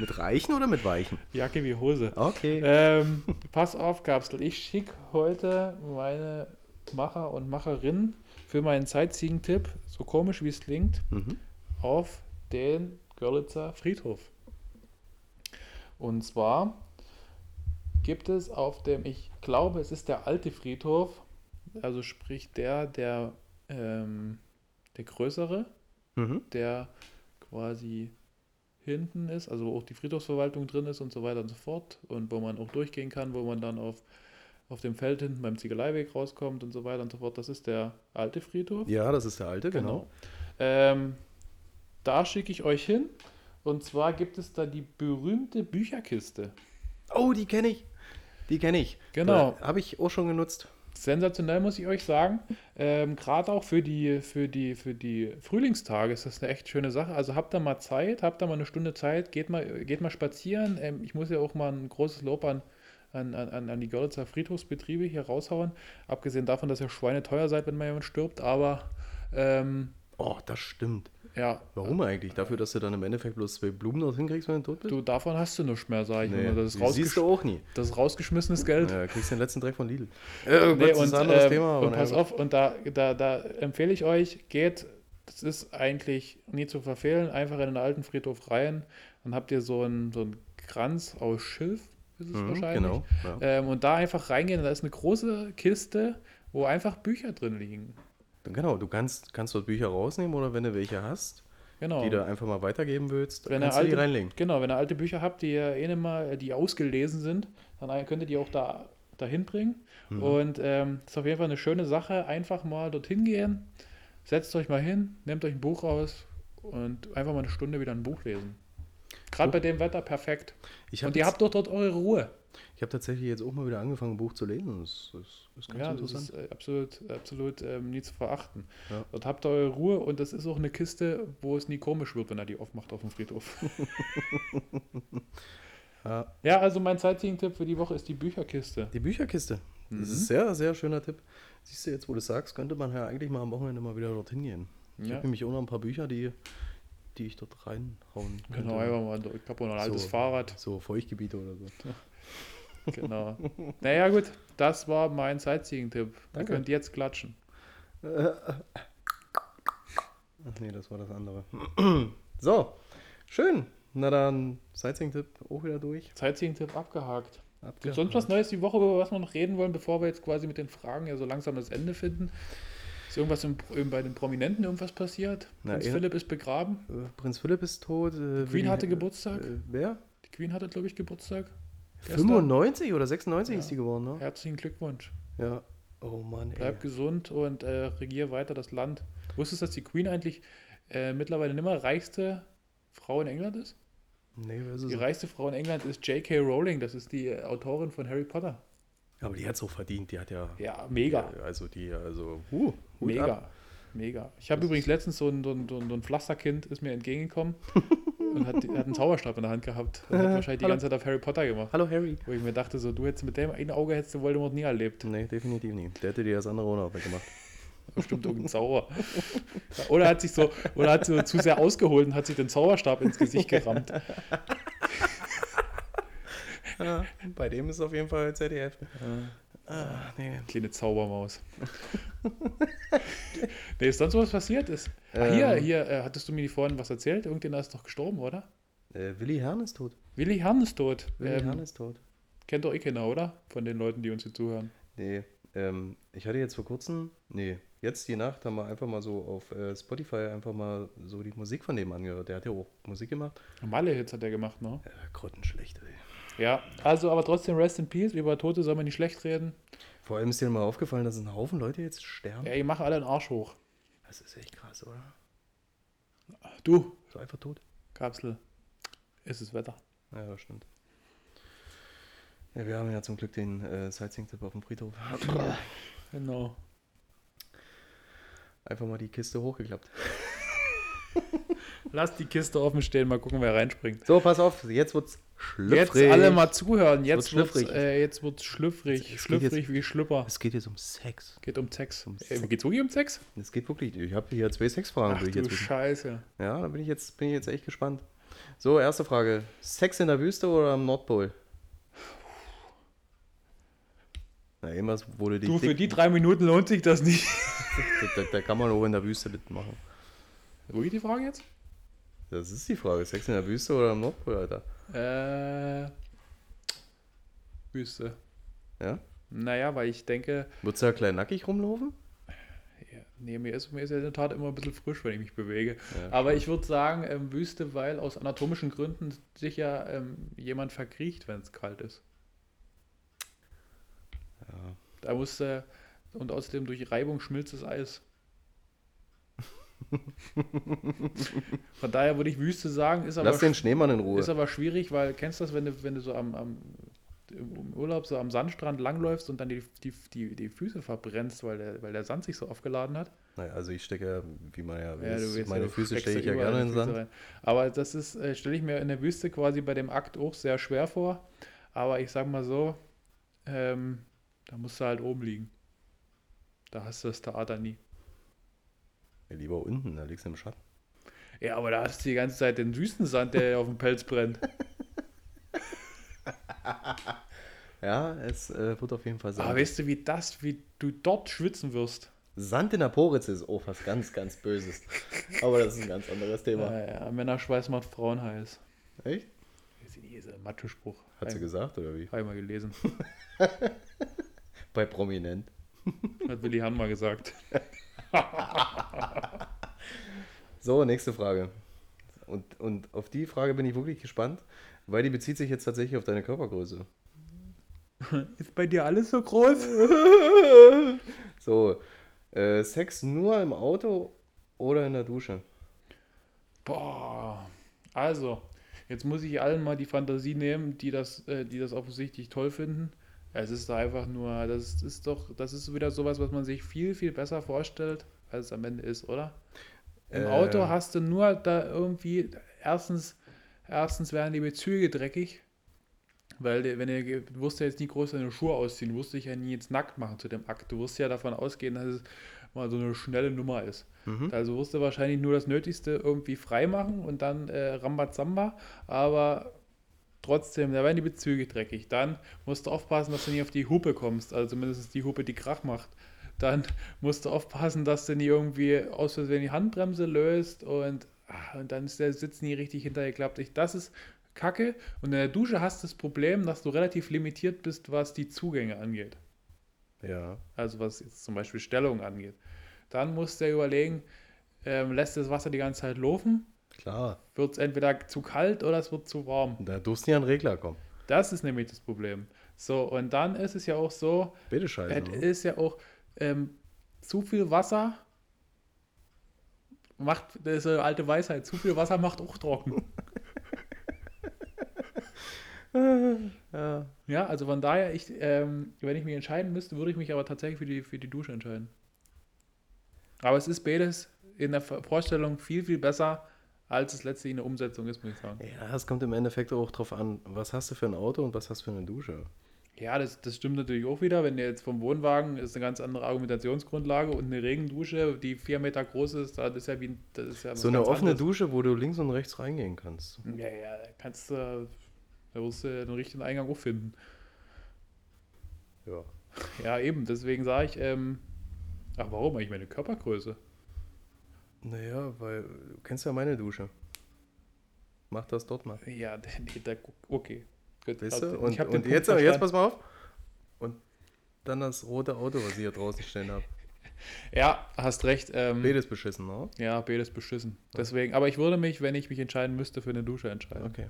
Mit reichen oder mit weichen? Jacke wie Hose. Okay. Ähm, pass auf, Kapsel. Ich schicke heute meine Macher und Macherinnen für meinen Sightseeing-Tipp, so komisch wie es klingt, Mhm. auf den Görlitzer Friedhof. Und zwar gibt es auf dem, ich glaube, es ist der alte Friedhof, also sprich der, der, ähm, der größere, Mhm. der quasi hinten ist, also wo auch die Friedhofsverwaltung drin ist und so weiter und so fort und wo man auch durchgehen kann, wo man dann auf, auf dem Feld hinten beim Ziegeleiweg rauskommt und so weiter und so fort. Das ist der alte Friedhof. Ja, das ist der alte, genau. Ähm, da schicke ich euch hin und zwar gibt es da die berühmte Bücherkiste. Oh, die kenne ich. Die kenne ich. Genau. Habe ich auch schon genutzt. Sensationell, muss ich euch sagen. Ähm, Gerade auch für die, für, die, für die Frühlingstage ist das eine echt schöne Sache. Also habt da mal Zeit, habt da mal eine Stunde Zeit, geht mal, geht mal spazieren. Ähm, ich muss ja auch mal ein großes Lob an an, an, an die Görlitzer Friedhofsbetriebe hier raushauen. Abgesehen davon, dass ihr Schweine teuer seid, wenn mal jemand stirbt, aber ähm, Oh, das stimmt. Ja, Warum eigentlich? Dafür, dass du dann im Endeffekt bloß zwei Blumen dorthin kriegst, wenn du tot bist? du, davon hast du nichts mehr, sag ich Nee, immer. Das ist, siehst du auch nie. das ist rausgeschmissenes Geld. Ja, kriegst den letzten Dreck von Lidl. Äh, Nee, das ist und, ein anderes ähm, Thema. und pass auf, und da, da, da empfehle ich euch, geht, das ist eigentlich nie zu verfehlen, einfach in den alten Friedhof rein. Dann habt ihr so einen, so einen Kranz aus Schilf, ist es Mhm, wahrscheinlich. genau. Ja. Ähm, und da einfach reingehen, da ist eine große Kiste, wo einfach Bücher drin liegen. Genau, du kannst, kannst dort Bücher rausnehmen oder wenn du welche hast, Genau. die du einfach mal weitergeben willst, Wenn kannst du die alte- reinlegen. Genau, wenn ihr alte Bücher habt, die ihr eh mal, die ausgelesen sind, dann könnt ihr die auch da dahin bringen. Mhm. Und ähm, das ist auf jeden Fall eine schöne Sache. Einfach mal dorthin gehen, setzt euch mal hin, nehmt euch ein Buch raus und einfach mal eine Stunde wieder ein Buch lesen. Gerade So. bei dem Wetter perfekt. Und ihr habt doch dort eure Ruhe. Ich hab tatsächlich jetzt auch mal wieder angefangen, ein Buch zu lesen. Das, das ist ganz Ja, das interessant. ist äh, absolut, absolut ähm, nie zu verachten. Ja. Dort habt ihr eure Ruhe und das ist auch eine Kiste, wo es nie komisch wird, wenn er die aufmacht auf dem Friedhof. *laughs* ja, ja, also mein Sightseeing-Tipp für die Woche ist die Bücherkiste. die Bücherkiste. Das Mhm. ist ein sehr, sehr schöner Tipp. Siehst du, jetzt wo du sagst, könnte man ja eigentlich mal am Wochenende mal wieder dorthin gehen. Ich Ja. habe nämlich auch noch ein paar Bücher, die, die ich dort reinhauen könnte. Genau, einfach mal, ich habe noch ein altes So. Fahrrad. So Feuchtgebiete oder so. *laughs* Genau. naja, gut, das war mein Sightseeing-Tipp. Ihr könnt jetzt klatschen. Ach nee, das war das andere. *clears throat* so, schön. Na dann, Sightseeing-Tipp auch wieder durch. Sightseeing-Tipp abgehakt. Abgehakt. Gibt sonst was Neues die Woche, über was wir noch reden wollen, bevor wir jetzt quasi mit den Fragen ja so langsam das Ende finden? Ist irgendwas im, bei den Prominenten irgendwas passiert? Na, Prinz Philipp ist begraben. Äh, Prinz Philipp ist tot. Äh, Queen hatte Geburtstag. Äh, wer? Die Queen hatte, glaube ich, Geburtstag. Gestern. 95 oder 96 Ja. ist die geworden, ne? Herzlichen Glückwunsch. Ja. Oh Mann, ey. Bleib gesund und äh, regier weiter das Land. Wusstest du, dass die Queen eigentlich äh, mittlerweile nicht mehr reichste Frau in England ist? Nee, wer ist es? Die reichste Frau in England ist J.K. Rowling, das ist die äh, Autorin von Harry Potter. Aber die hat es auch verdient. Die hat ja. Ja, mega. Ja, Also die, also. Uh, Hut Mega. ab. Mega. Ich habe übrigens letztens so, ein, so ein so ein Pflasterkind ist mir entgegengekommen *laughs* und hat, hat einen Zauberstab in der Hand gehabt und hat wahrscheinlich die Hallo. ganze Zeit auf Harry Potter gemacht. Hallo Harry. Wo ich mir dachte, so, du hättest mit dem einen Auge hättest du Voldemort nie erlebt. Nee, definitiv nicht. Der hätte dir das andere auch noch weggemacht. Bestimmt irgendein Zauber. Oder hat sich so, oder hat so zu sehr ausgeholt und hat sich den Zauberstab ins Gesicht gerammt. *laughs* Ja, bei dem ist auf jeden Fall ZDF. Ah, nee. Kleine Zaubermaus. *laughs* nee, ist sonst was passiert ist. Ah, hier, Ähm. hier, äh, hattest du mir vorhin was erzählt? Irgendjemand ist doch gestorben, oder? Äh, Willi Herrn ist tot. Willi Herrn ist tot. Willi Ähm, Herrn ist tot. kennt doch eh keiner, oder? Von den Leuten, die uns hier zuhören. Nee, ähm, ich hatte jetzt vor kurzem, nee, jetzt die Nacht haben wir einfach mal so auf äh, Spotify einfach mal so die Musik von dem angehört. Der hat ja auch Musik gemacht. Normale Hits hat er gemacht, ne? Äh, grottenschlecht, ey. Ja, also aber trotzdem Rest in Peace. Über Tote soll man nicht schlecht reden. Vor allem ist dir mal aufgefallen, dass ein Haufen Leute jetzt sterben. Ja, die machen alle den Arsch hoch. Das ist echt krass, oder? Du, So einfach tot. Kapsel, ist das Wetter. Ja, das stimmt. Ja, wir haben ja zum Glück den äh, Sightseeing-Tipp auf dem Friedhof. Genau. Einfach mal die Kiste hochgeklappt. Lass die Kiste offen stehen, mal gucken, wer reinspringt. So, pass auf, jetzt wird's Jetzt schlüpfrig. alle mal zuhören. Jetzt wird's wird's, schlüpfrig. äh, jetzt wird's schlüpfrig. Es Schlüpfrig wie Schlüpper. Es geht jetzt um Sex. Geht um Sex. Um Äh, geht's wirklich um Sex? Es geht wirklich. Ich habe hier zwei Sexfragen. Ach du jetzt. Scheiße. Ja, da bin ich, jetzt, bin ich jetzt echt gespannt. So, erste Frage. Sex in der Wüste oder am Nordpol? Na, irgendwas wurde die. Du, für die drei Minuten lohnt sich das nicht. *laughs* da, da, da kann man auch in der Wüste mitmachen. Geht die Frage jetzt? Das ist die Frage. Sex in der Wüste oder am Nordpol, Alter? Äh. Wüste. Ja? Naja, weil ich denke, Würdest du da klein nackig rumlaufen? ja, nee, mir ist, mir ist ja in der Tat immer ein bisschen frisch, wenn ich mich bewege. Ja. Aber ich würde sagen, ähm, Wüste, weil aus anatomischen Gründen sich ja ähm, jemand verkriecht, wenn es kalt ist. Ja. Da muss äh, und außerdem durch Reibung schmilzt das Eis. *laughs* Von daher würde ich Wüste sagen, ist aber, Lass den Schneemann in Ruhe. ist aber schwierig, weil kennst du das, wenn du, wenn du so am, am im Urlaub so am Sandstrand langläufst und dann die, die, die, die Füße verbrennst, weil der, weil der Sand sich so aufgeladen hat? Naja, also ich stecke ja, wie man ja, Ja, weiß, meine ja, Füße stecke ich ja gerne in den Sand. rein. Aber das ist, äh, stelle ich mir in der Wüste quasi bei dem Akt auch sehr schwer vor. Aber ich sag mal so, ähm, da musst du halt oben liegen. Da hast du das Theater nie. Ja, lieber unten, da liegst du im Schatten. Ja, aber da hast du die ganze Zeit den Wüstensand, der auf dem Pelz brennt. *laughs* Ja, es äh, wird auf jeden Fall sein. Aber weißt du, wie das, wie du dort schwitzen wirst? Sand in der Poritze ist auch was ganz, ganz Böses. Aber das ist ein ganz anderes Thema. Ja, ja, Männerschweiß macht Frauen heiß. Echt? Das ist dieser Mathe-Spruch. Hat sie gesagt, oder wie? Hab ich mal gelesen. *laughs* Bei Prominent. Hat Willi Hahn mal gesagt. *laughs* *laughs* So, nächste Frage. Und, und auf die Frage bin ich wirklich gespannt, weil die bezieht sich jetzt tatsächlich auf deine Körpergröße. *laughs* Ist bei dir alles so groß? *laughs* So, äh, Sex nur im Auto oder in der Dusche? Boah. Also, jetzt muss ich allen mal die Fantasie nehmen, die das, äh, die das offensichtlich toll finden. Es ist einfach nur, das ist doch, das ist wieder sowas, was man sich viel, viel besser vorstellt, als es am Ende ist, oder? Im Äh. Auto hast du nur da irgendwie, erstens, erstens werden die Bezüge dreckig, weil wenn ihr, du wirst ja jetzt nie groß deine Schuhe ausziehen, du wirst dich ja nie jetzt nackt machen zu dem Akt. Du wirst ja davon ausgehen, dass es mal so eine schnelle Nummer ist. Also wirst du wahrscheinlich nur das Nötigste irgendwie frei machen und dann äh, Rambazamba, aber trotzdem, da werden die Bezüge dreckig. Dann musst du aufpassen, dass du nicht auf die Hupe kommst, also zumindest die Hupe, die Krach macht. Dann musst du aufpassen, dass du nicht irgendwie aus Versehen die Handbremse löst und, ah, und dann ist der Sitz nie richtig hintergeklappt. Ich, das ist kacke. Und in der Dusche hast du das Problem, dass du relativ limitiert bist, was die Zugänge angeht. Ja. Also was jetzt zum Beispiel Stellung angeht. Dann musst du dir überlegen, ähm, lässt das Wasser die ganze Zeit laufen? Klar. Wird es entweder zu kalt oder es wird zu warm? Da durfte nie an den Regler kommen. Das ist nämlich das Problem. So, und dann ist es ja auch so, Bitte scheiße. es ne? ist ja auch ähm, zu viel Wasser macht, das ist eine alte Weisheit, zu viel Wasser macht auch trocken. *laughs* Ja. Ja, also von daher, ich, ähm, wenn ich mich entscheiden müsste, würde ich mich aber tatsächlich für die, für die Dusche entscheiden. Aber es ist beides in der Vorstellung viel, viel besser, als es letztlich in der Umsetzung ist, muss ich sagen. ja, es kommt im Endeffekt auch drauf an, was hast du für ein Auto und was hast du für eine Dusche. Ja, das, das stimmt natürlich auch wieder. Wenn du jetzt vom Wohnwagen ist eine ganz andere Argumentationsgrundlage und eine Regendusche, die vier Meter groß ist, das ist ja wie das ist ja So eine offene anderes. Dusche, wo du links und rechts reingehen kannst. Ja, ja, da kannst du, da wirst du den richtigen Eingang auch finden. Ja. Ja, eben, deswegen sage ich, ähm, ach, warum eigentlich meine Körpergröße? Naja, weil du kennst ja meine Dusche. Mach das dort mal. Ja, *laughs* nee, da, okay. Gut, Weißt also, du? Und, und jetzt, jetzt pass mal auf. Und dann das rote Auto, was ich hier draußen stehen habe. *laughs* Ja, hast recht. Ähm, Beides beschissen, ne? ja, beides beschissen. Deswegen, aber ich würde mich, wenn ich mich entscheiden müsste, für eine Dusche entscheiden. Okay.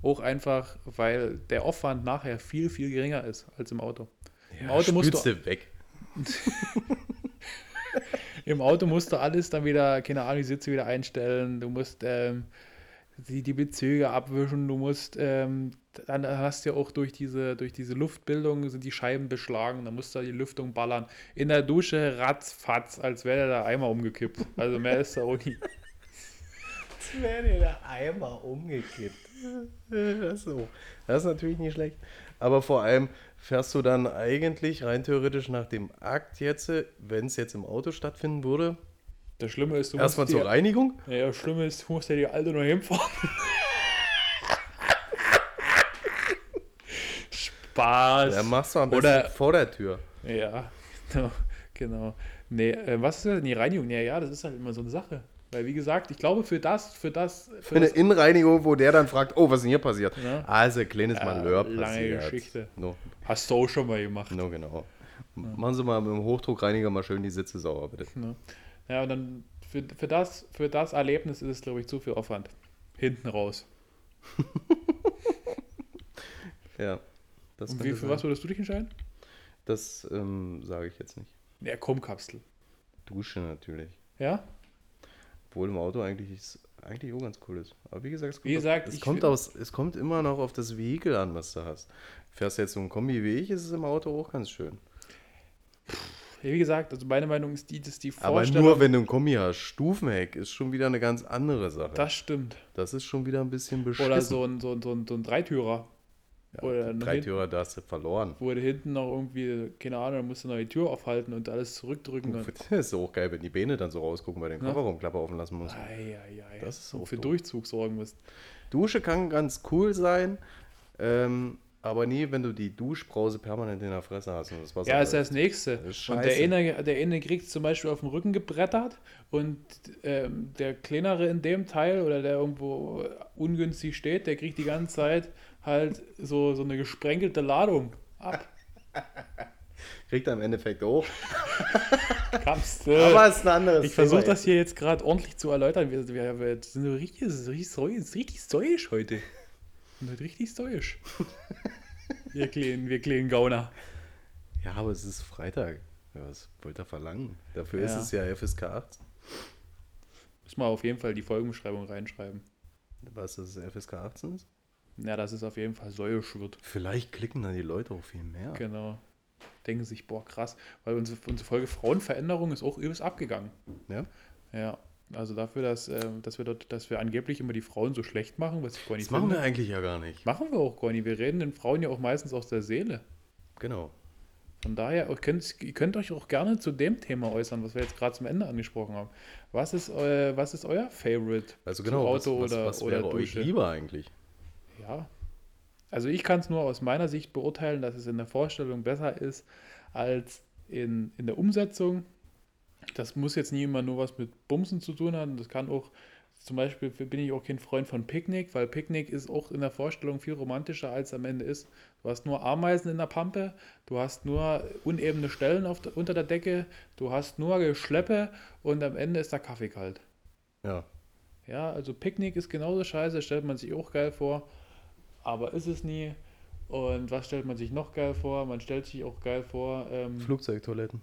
Auch einfach, weil der Aufwand nachher viel, viel geringer ist als im Auto. Im Ja, Auto musst du weg. *laughs* Im Auto musst du alles dann wieder, keine Ahnung, die Sitze wieder einstellen, du musst ähm, die, die Bezüge abwischen, du musst, ähm, dann hast du ja auch durch diese, durch diese Luftbildung sind die Scheiben beschlagen, dann musst du die Lüftung ballern. In der Dusche ratzfatz, als wäre der Eimer umgekippt. Also mehr ist da auch nie. Jetzt wäre der Eimer umgekippt. Das so. das ist natürlich nicht schlecht. Aber vor allem fährst du dann eigentlich rein theoretisch nach dem Akt jetzt, wenn es jetzt im Auto stattfinden würde, Das Schlimme ist, du erstmal musst zur dir, Reinigung. ja, das Schlimme ist, du musst ja die alte noch hinfahren. Spaß. Dann machst du am besten Oder- vor der Tür. Ja, genau. *laughs* genau. Nee, äh, was ist denn die Reinigung? Ja, ja, das ist halt immer so eine Sache. Weil, wie gesagt, ich glaube, für das, für das, für Für eine Innenreinigung, wo der dann fragt, oh, was ist denn hier passiert? Ja. Also, ein kleines Ja, Malheur lange passiert. Geschichte. No, hast du auch schon mal gemacht. no genau. Machen Sie mal mit dem Hochdruckreiniger mal schön die Sitze sauber, bitte. Ne? Ja, und dann für, für, das, für das Erlebnis ist es, glaube ich, zu viel Aufwand. Hinten raus. *laughs* Ja. Und wie, für sein. was würdest du dich entscheiden? Das ähm, sage ich jetzt nicht. Ja, Kommkapsel. Dusche natürlich. Ja? Obwohl im Auto eigentlich ist, eigentlich auch ganz cool ist. Aber wie gesagt, es kommt, Wie gesagt, auf, es, kommt aus, es kommt immer noch auf das Vehikel an, was du hast. Fährst du jetzt so ein Kombi wie ich, ist es im Auto auch ganz schön. Wie gesagt, also meine Meinung ist die, dass die Aber Vorstellung. nur wenn du ein Kombi hast. Stufenheck ist schon wieder eine ganz andere Sache. das stimmt. Das ist schon wieder ein bisschen beschissen. Oder so ein, so ein, so ein, so ein Dreitürer. Ja, Oder drei Türer, da hast du verloren. Wo du hinten noch irgendwie, keine Ahnung, dann musst du noch die Tür aufhalten und alles zurückdrücken. Und, Das ist auch geil, wenn die Beine dann so rausgucken, weil du den. Kofferraumklappe offen lassen musst. ei, ei, ei. Das ist und auch für doof. Durchzug sorgen musst. Dusche kann ganz cool sein, ähm, aber nie, wenn du die Duschbrause permanent in der Fresse hast. Und das Wasser Ja, ist das Nächste. Und der eine, der eine kriegt zum Beispiel auf dem Rücken gebrettert und ähm, der kleinere in dem Teil oder der irgendwo ungünstig steht, der kriegt die ganze Zeit halt so, so eine gesprenkelte Ladung ab. *laughs* Kriegt er im Endeffekt auch. *laughs* Kannst du. Aber es ist ein anderes ich versuche das hier jetzt gerade ordentlich zu erläutern. Wir, wir, wir sind so richtig, ist richtig, ist richtig säuisch heute. *laughs* Wir sind richtig säuisch. wir kleinen, wir kleinen Gauner. Ja, aber es ist Freitag. Ja, was wollt ihr verlangen? Dafür ist Ja. es ja FSK 18. Muss mal auf jeden Fall die Folgenbeschreibung reinschreiben. Was das FSK 18 ist? Ja, dass es auf jeden Fall säuisch wird. Vielleicht klicken dann die Leute auch viel mehr. Genau. Denken sich, boah, krass. Weil unsere, unsere Folge Frauenveränderung ist auch übelst abgegangen. Ja? Ja. Also dafür, dass, ähm, dass wir dort, dass wir angeblich immer die Frauen so schlecht machen, was ich gar nicht Das machen finde. wir eigentlich ja gar nicht. Machen wir auch gar nicht. Wir reden den Frauen ja auch meistens aus der Seele. Genau. Von daher, ihr könnt, ihr könnt euch auch gerne zu dem Thema äußern, was wir jetzt gerade zum Ende angesprochen haben. Was ist, eu, was ist euer Favorite? Also genau, Auto was, was, oder, was oder wäre euch Dusche? lieber eigentlich? Ja. Also ich kann es nur aus meiner Sicht beurteilen, dass es in der Vorstellung besser ist als in, in der Umsetzung. Das muss jetzt nie immer nur was mit Bumsen zu tun haben. Das kann auch, zum Beispiel bin ich auch kein Freund von Picknick, weil Picknick ist auch in der Vorstellung viel romantischer, als es am Ende ist. Du hast nur Ameisen in der Pampe, du hast nur unebene Stellen auf unter der Decke, du hast nur Geschleppe und am Ende ist der Kaffee kalt. Ja. Ja, also Picknick ist genauso scheiße, stellt man sich auch geil vor, aber ist es nie. Und was stellt man sich noch geil vor? Man stellt sich auch geil vor, ähm, Flugzeugtoiletten.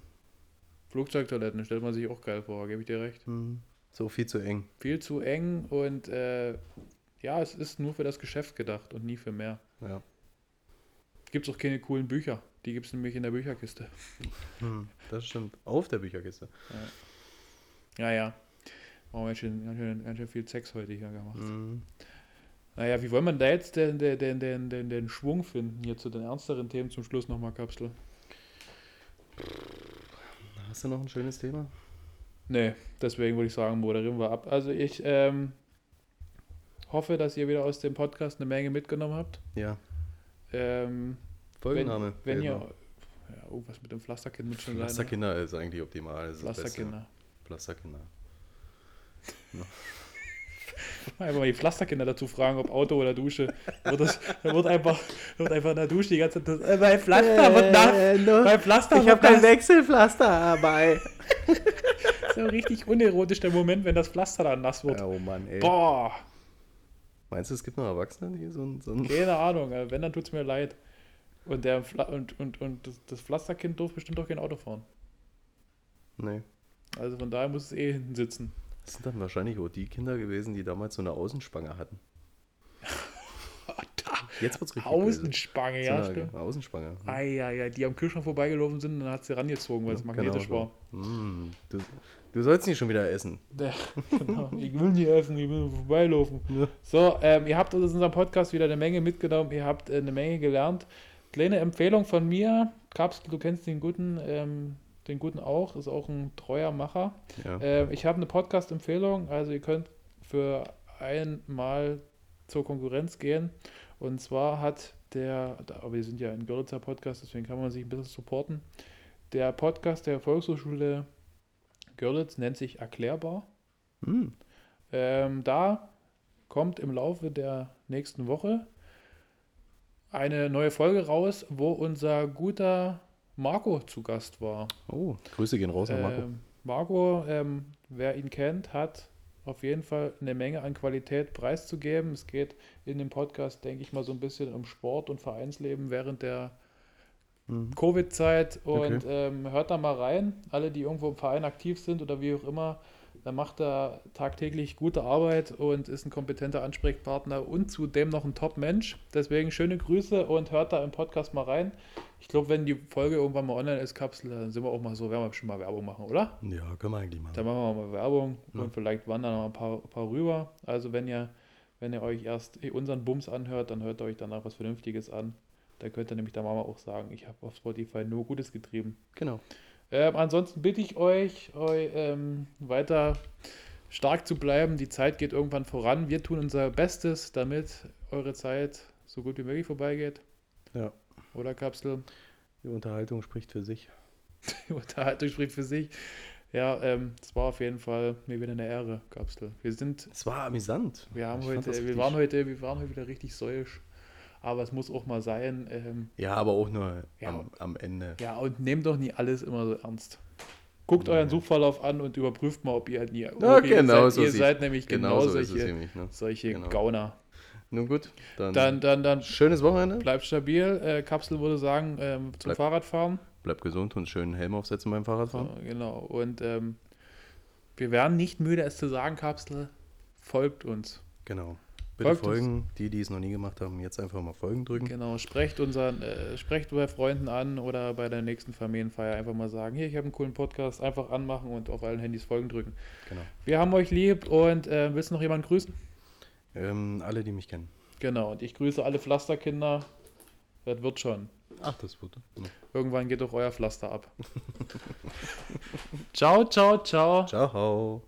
Flugzeugtoiletten stellt man sich auch geil vor, gebe ich dir recht. Hm. So viel zu eng. Viel zu eng und äh, ja, es ist nur für das Geschäft gedacht und nie für mehr. Ja. Gibt es auch keine coolen Bücher, die gibt es nämlich in der Bücherkiste. Hm. Das stimmt. Auf der Bücherkiste. Ja, ja. Oh, ganz schön, ganz, schön, ganz schön viel Sex heute hier gemacht. Hm. Naja, wie wollen wir da jetzt den, den, den, den, den, den Schwung finden hier zu den ernsteren Themen zum Schluss nochmal, Kapsel? Hast du noch ein schönes Thema? Nee, deswegen würde ich sagen, moderieren wir ab. Also ich ähm, hoffe, dass ihr wieder aus dem Podcast eine Menge mitgenommen habt. Ja. Ähm, Folgenname. wenn, wenn ihr... Ja, irgendwas mit dem Pflasterkind mit schon sein. ne? Pflasterkinder ist eigentlich optimal. Ist. Pflasterkinder. Pflasterkinder. *laughs* *laughs* Einfach mal die Pflasterkinder dazu fragen, ob Auto oder Dusche. Wird das, da wird einfach, wird einfach in der Dusche die ganze Zeit... Das, äh, mein Pflaster wird nass! Mein Pflaster wird nass! Wechselpflaster dabei. *laughs* So richtig unerotisch der Moment, wenn das Pflaster dann nass wird. oh Mann, ey. Boah! Meinst du, es gibt noch Erwachsene, die so ein. So ein Keine Ahnung, äh, wenn, dann tut es mir leid. Und, der und, und, und das, das Pflasterkind durfte bestimmt auch kein Auto fahren. nee. Also von daher muss es eh hinten sitzen. Das sind dann wahrscheinlich auch die Kinder gewesen, die damals so eine Außenspange hatten. *laughs* Jetzt wird's richtig Außenspange, böse. ja, stimmt. Außenspange. Ah, ja, ja, die am Kühlschrank vorbeigelaufen sind und dann hat sie rangezogen, weil es magnetisch genau war. so. Mm, du, du sollst nicht schon wieder essen. Der, *laughs* genau. Ich will nicht essen, ich will nur vorbeilaufen. Ja. So, ähm, ihr habt aus unserem Podcast wieder eine Menge mitgenommen, ihr habt äh, eine Menge gelernt. Kleine Empfehlung von mir, Kapsel, du kennst den guten, ähm, den guten auch, ist auch ein treuer Macher. Ja. Ähm, ich habe eine Podcast-Empfehlung, also ihr könnt für einmal zur Konkurrenz gehen. Und zwar hat der, aber wir sind ja ein Görlitzer Podcast, deswegen kann man sich ein bisschen supporten. Der Podcast der Volkshochschule Görlitz nennt sich Erklärbar. Hm. Ähm, da kommt im Laufe der nächsten Woche eine neue Folge raus, wo unser guter Marco zu Gast war. Oh, Grüße gehen raus an Marco. Ähm, Marco, ähm, wer ihn kennt, hat auf jeden Fall eine Menge an Qualität preiszugeben. Es geht in dem Podcast, denke ich mal, so ein bisschen um Sport und Vereinsleben während der Mhm. Covid-Zeit und Okay. ähm, hört da mal rein. Alle, die irgendwo im Verein aktiv sind oder wie auch immer, da macht er tagtäglich gute Arbeit und ist ein kompetenter Ansprechpartner und zudem noch ein Top-Mensch. Deswegen schöne Grüße und hört da im Podcast mal rein. Ich glaube, wenn die Folge irgendwann mal online ist, Kapsel, dann sind wir auch mal so, werden wir schon mal Werbung machen, oder? Ja, können wir eigentlich machen. Dann machen wir mal Werbung Ja. und vielleicht wandern noch ein paar, paar rüber. Also wenn ihr Wenn ihr euch erst unseren Bums anhört, dann hört ihr euch danach was Vernünftiges an. Da könnt ihr nämlich der Mama auch sagen, ich habe auf Spotify nur Gutes getrieben. Genau. Ähm, ansonsten bitte ich euch, euch ähm, weiter stark zu bleiben. Die Zeit geht irgendwann voran. Wir tun unser Bestes, damit eure Zeit so gut wie möglich vorbeigeht. Ja. Oder Kapsel? Die Unterhaltung spricht für sich. *laughs* Die Unterhaltung spricht für sich. Ja, ähm, es war auf jeden Fall mir wieder eine Ehre, Kapsel. Wir sind. Es war amüsant. Wir haben Ich heute, wir waren heute, wir waren heute wieder richtig säuisch. Aber es muss auch mal sein. Ähm, Ja, aber auch nur Ja. am, am Ende. ja, und nehmt doch nie alles immer so ernst. Guckt Nee. euren Suchverlauf an und überprüft mal, ob ihr nie. Na, okay, genau ihr seid, so ihr seid nämlich genau, so es solche, nämlich. Ne? solche Genau. Gauner. Nun gut, dann, Dann, dann, dann schönes Wochenende. bleibt stabil. Äh, Kapsel würde sagen, ähm, zum Bleib- Fahrradfahren. Bleibt gesund und schönen Helm aufsetzen beim So, Fahrradfahren. genau. Und ähm, wir werden nicht müde, es zu sagen, Kapsel. Folgt uns. Genau. Bitte Folgt uns. folgen. Die, die es noch nie gemacht haben, jetzt einfach mal Folgen drücken. Genau, sprecht unseren, äh, sprecht bei Freunden an oder bei der nächsten Familienfeier einfach mal sagen, hier, ich habe einen coolen Podcast, einfach anmachen und auf allen Handys Folgen drücken. Genau. Wir haben euch lieb und äh, willst du noch jemanden grüßen? Ähm, alle, die mich kennen. Genau, und ich grüße alle Pflasterkinder. Das wird schon. Ach, das wurde. Irgendwann geht auch euer Pflaster ab. *laughs* ciao, ciao, ciao. Ciao.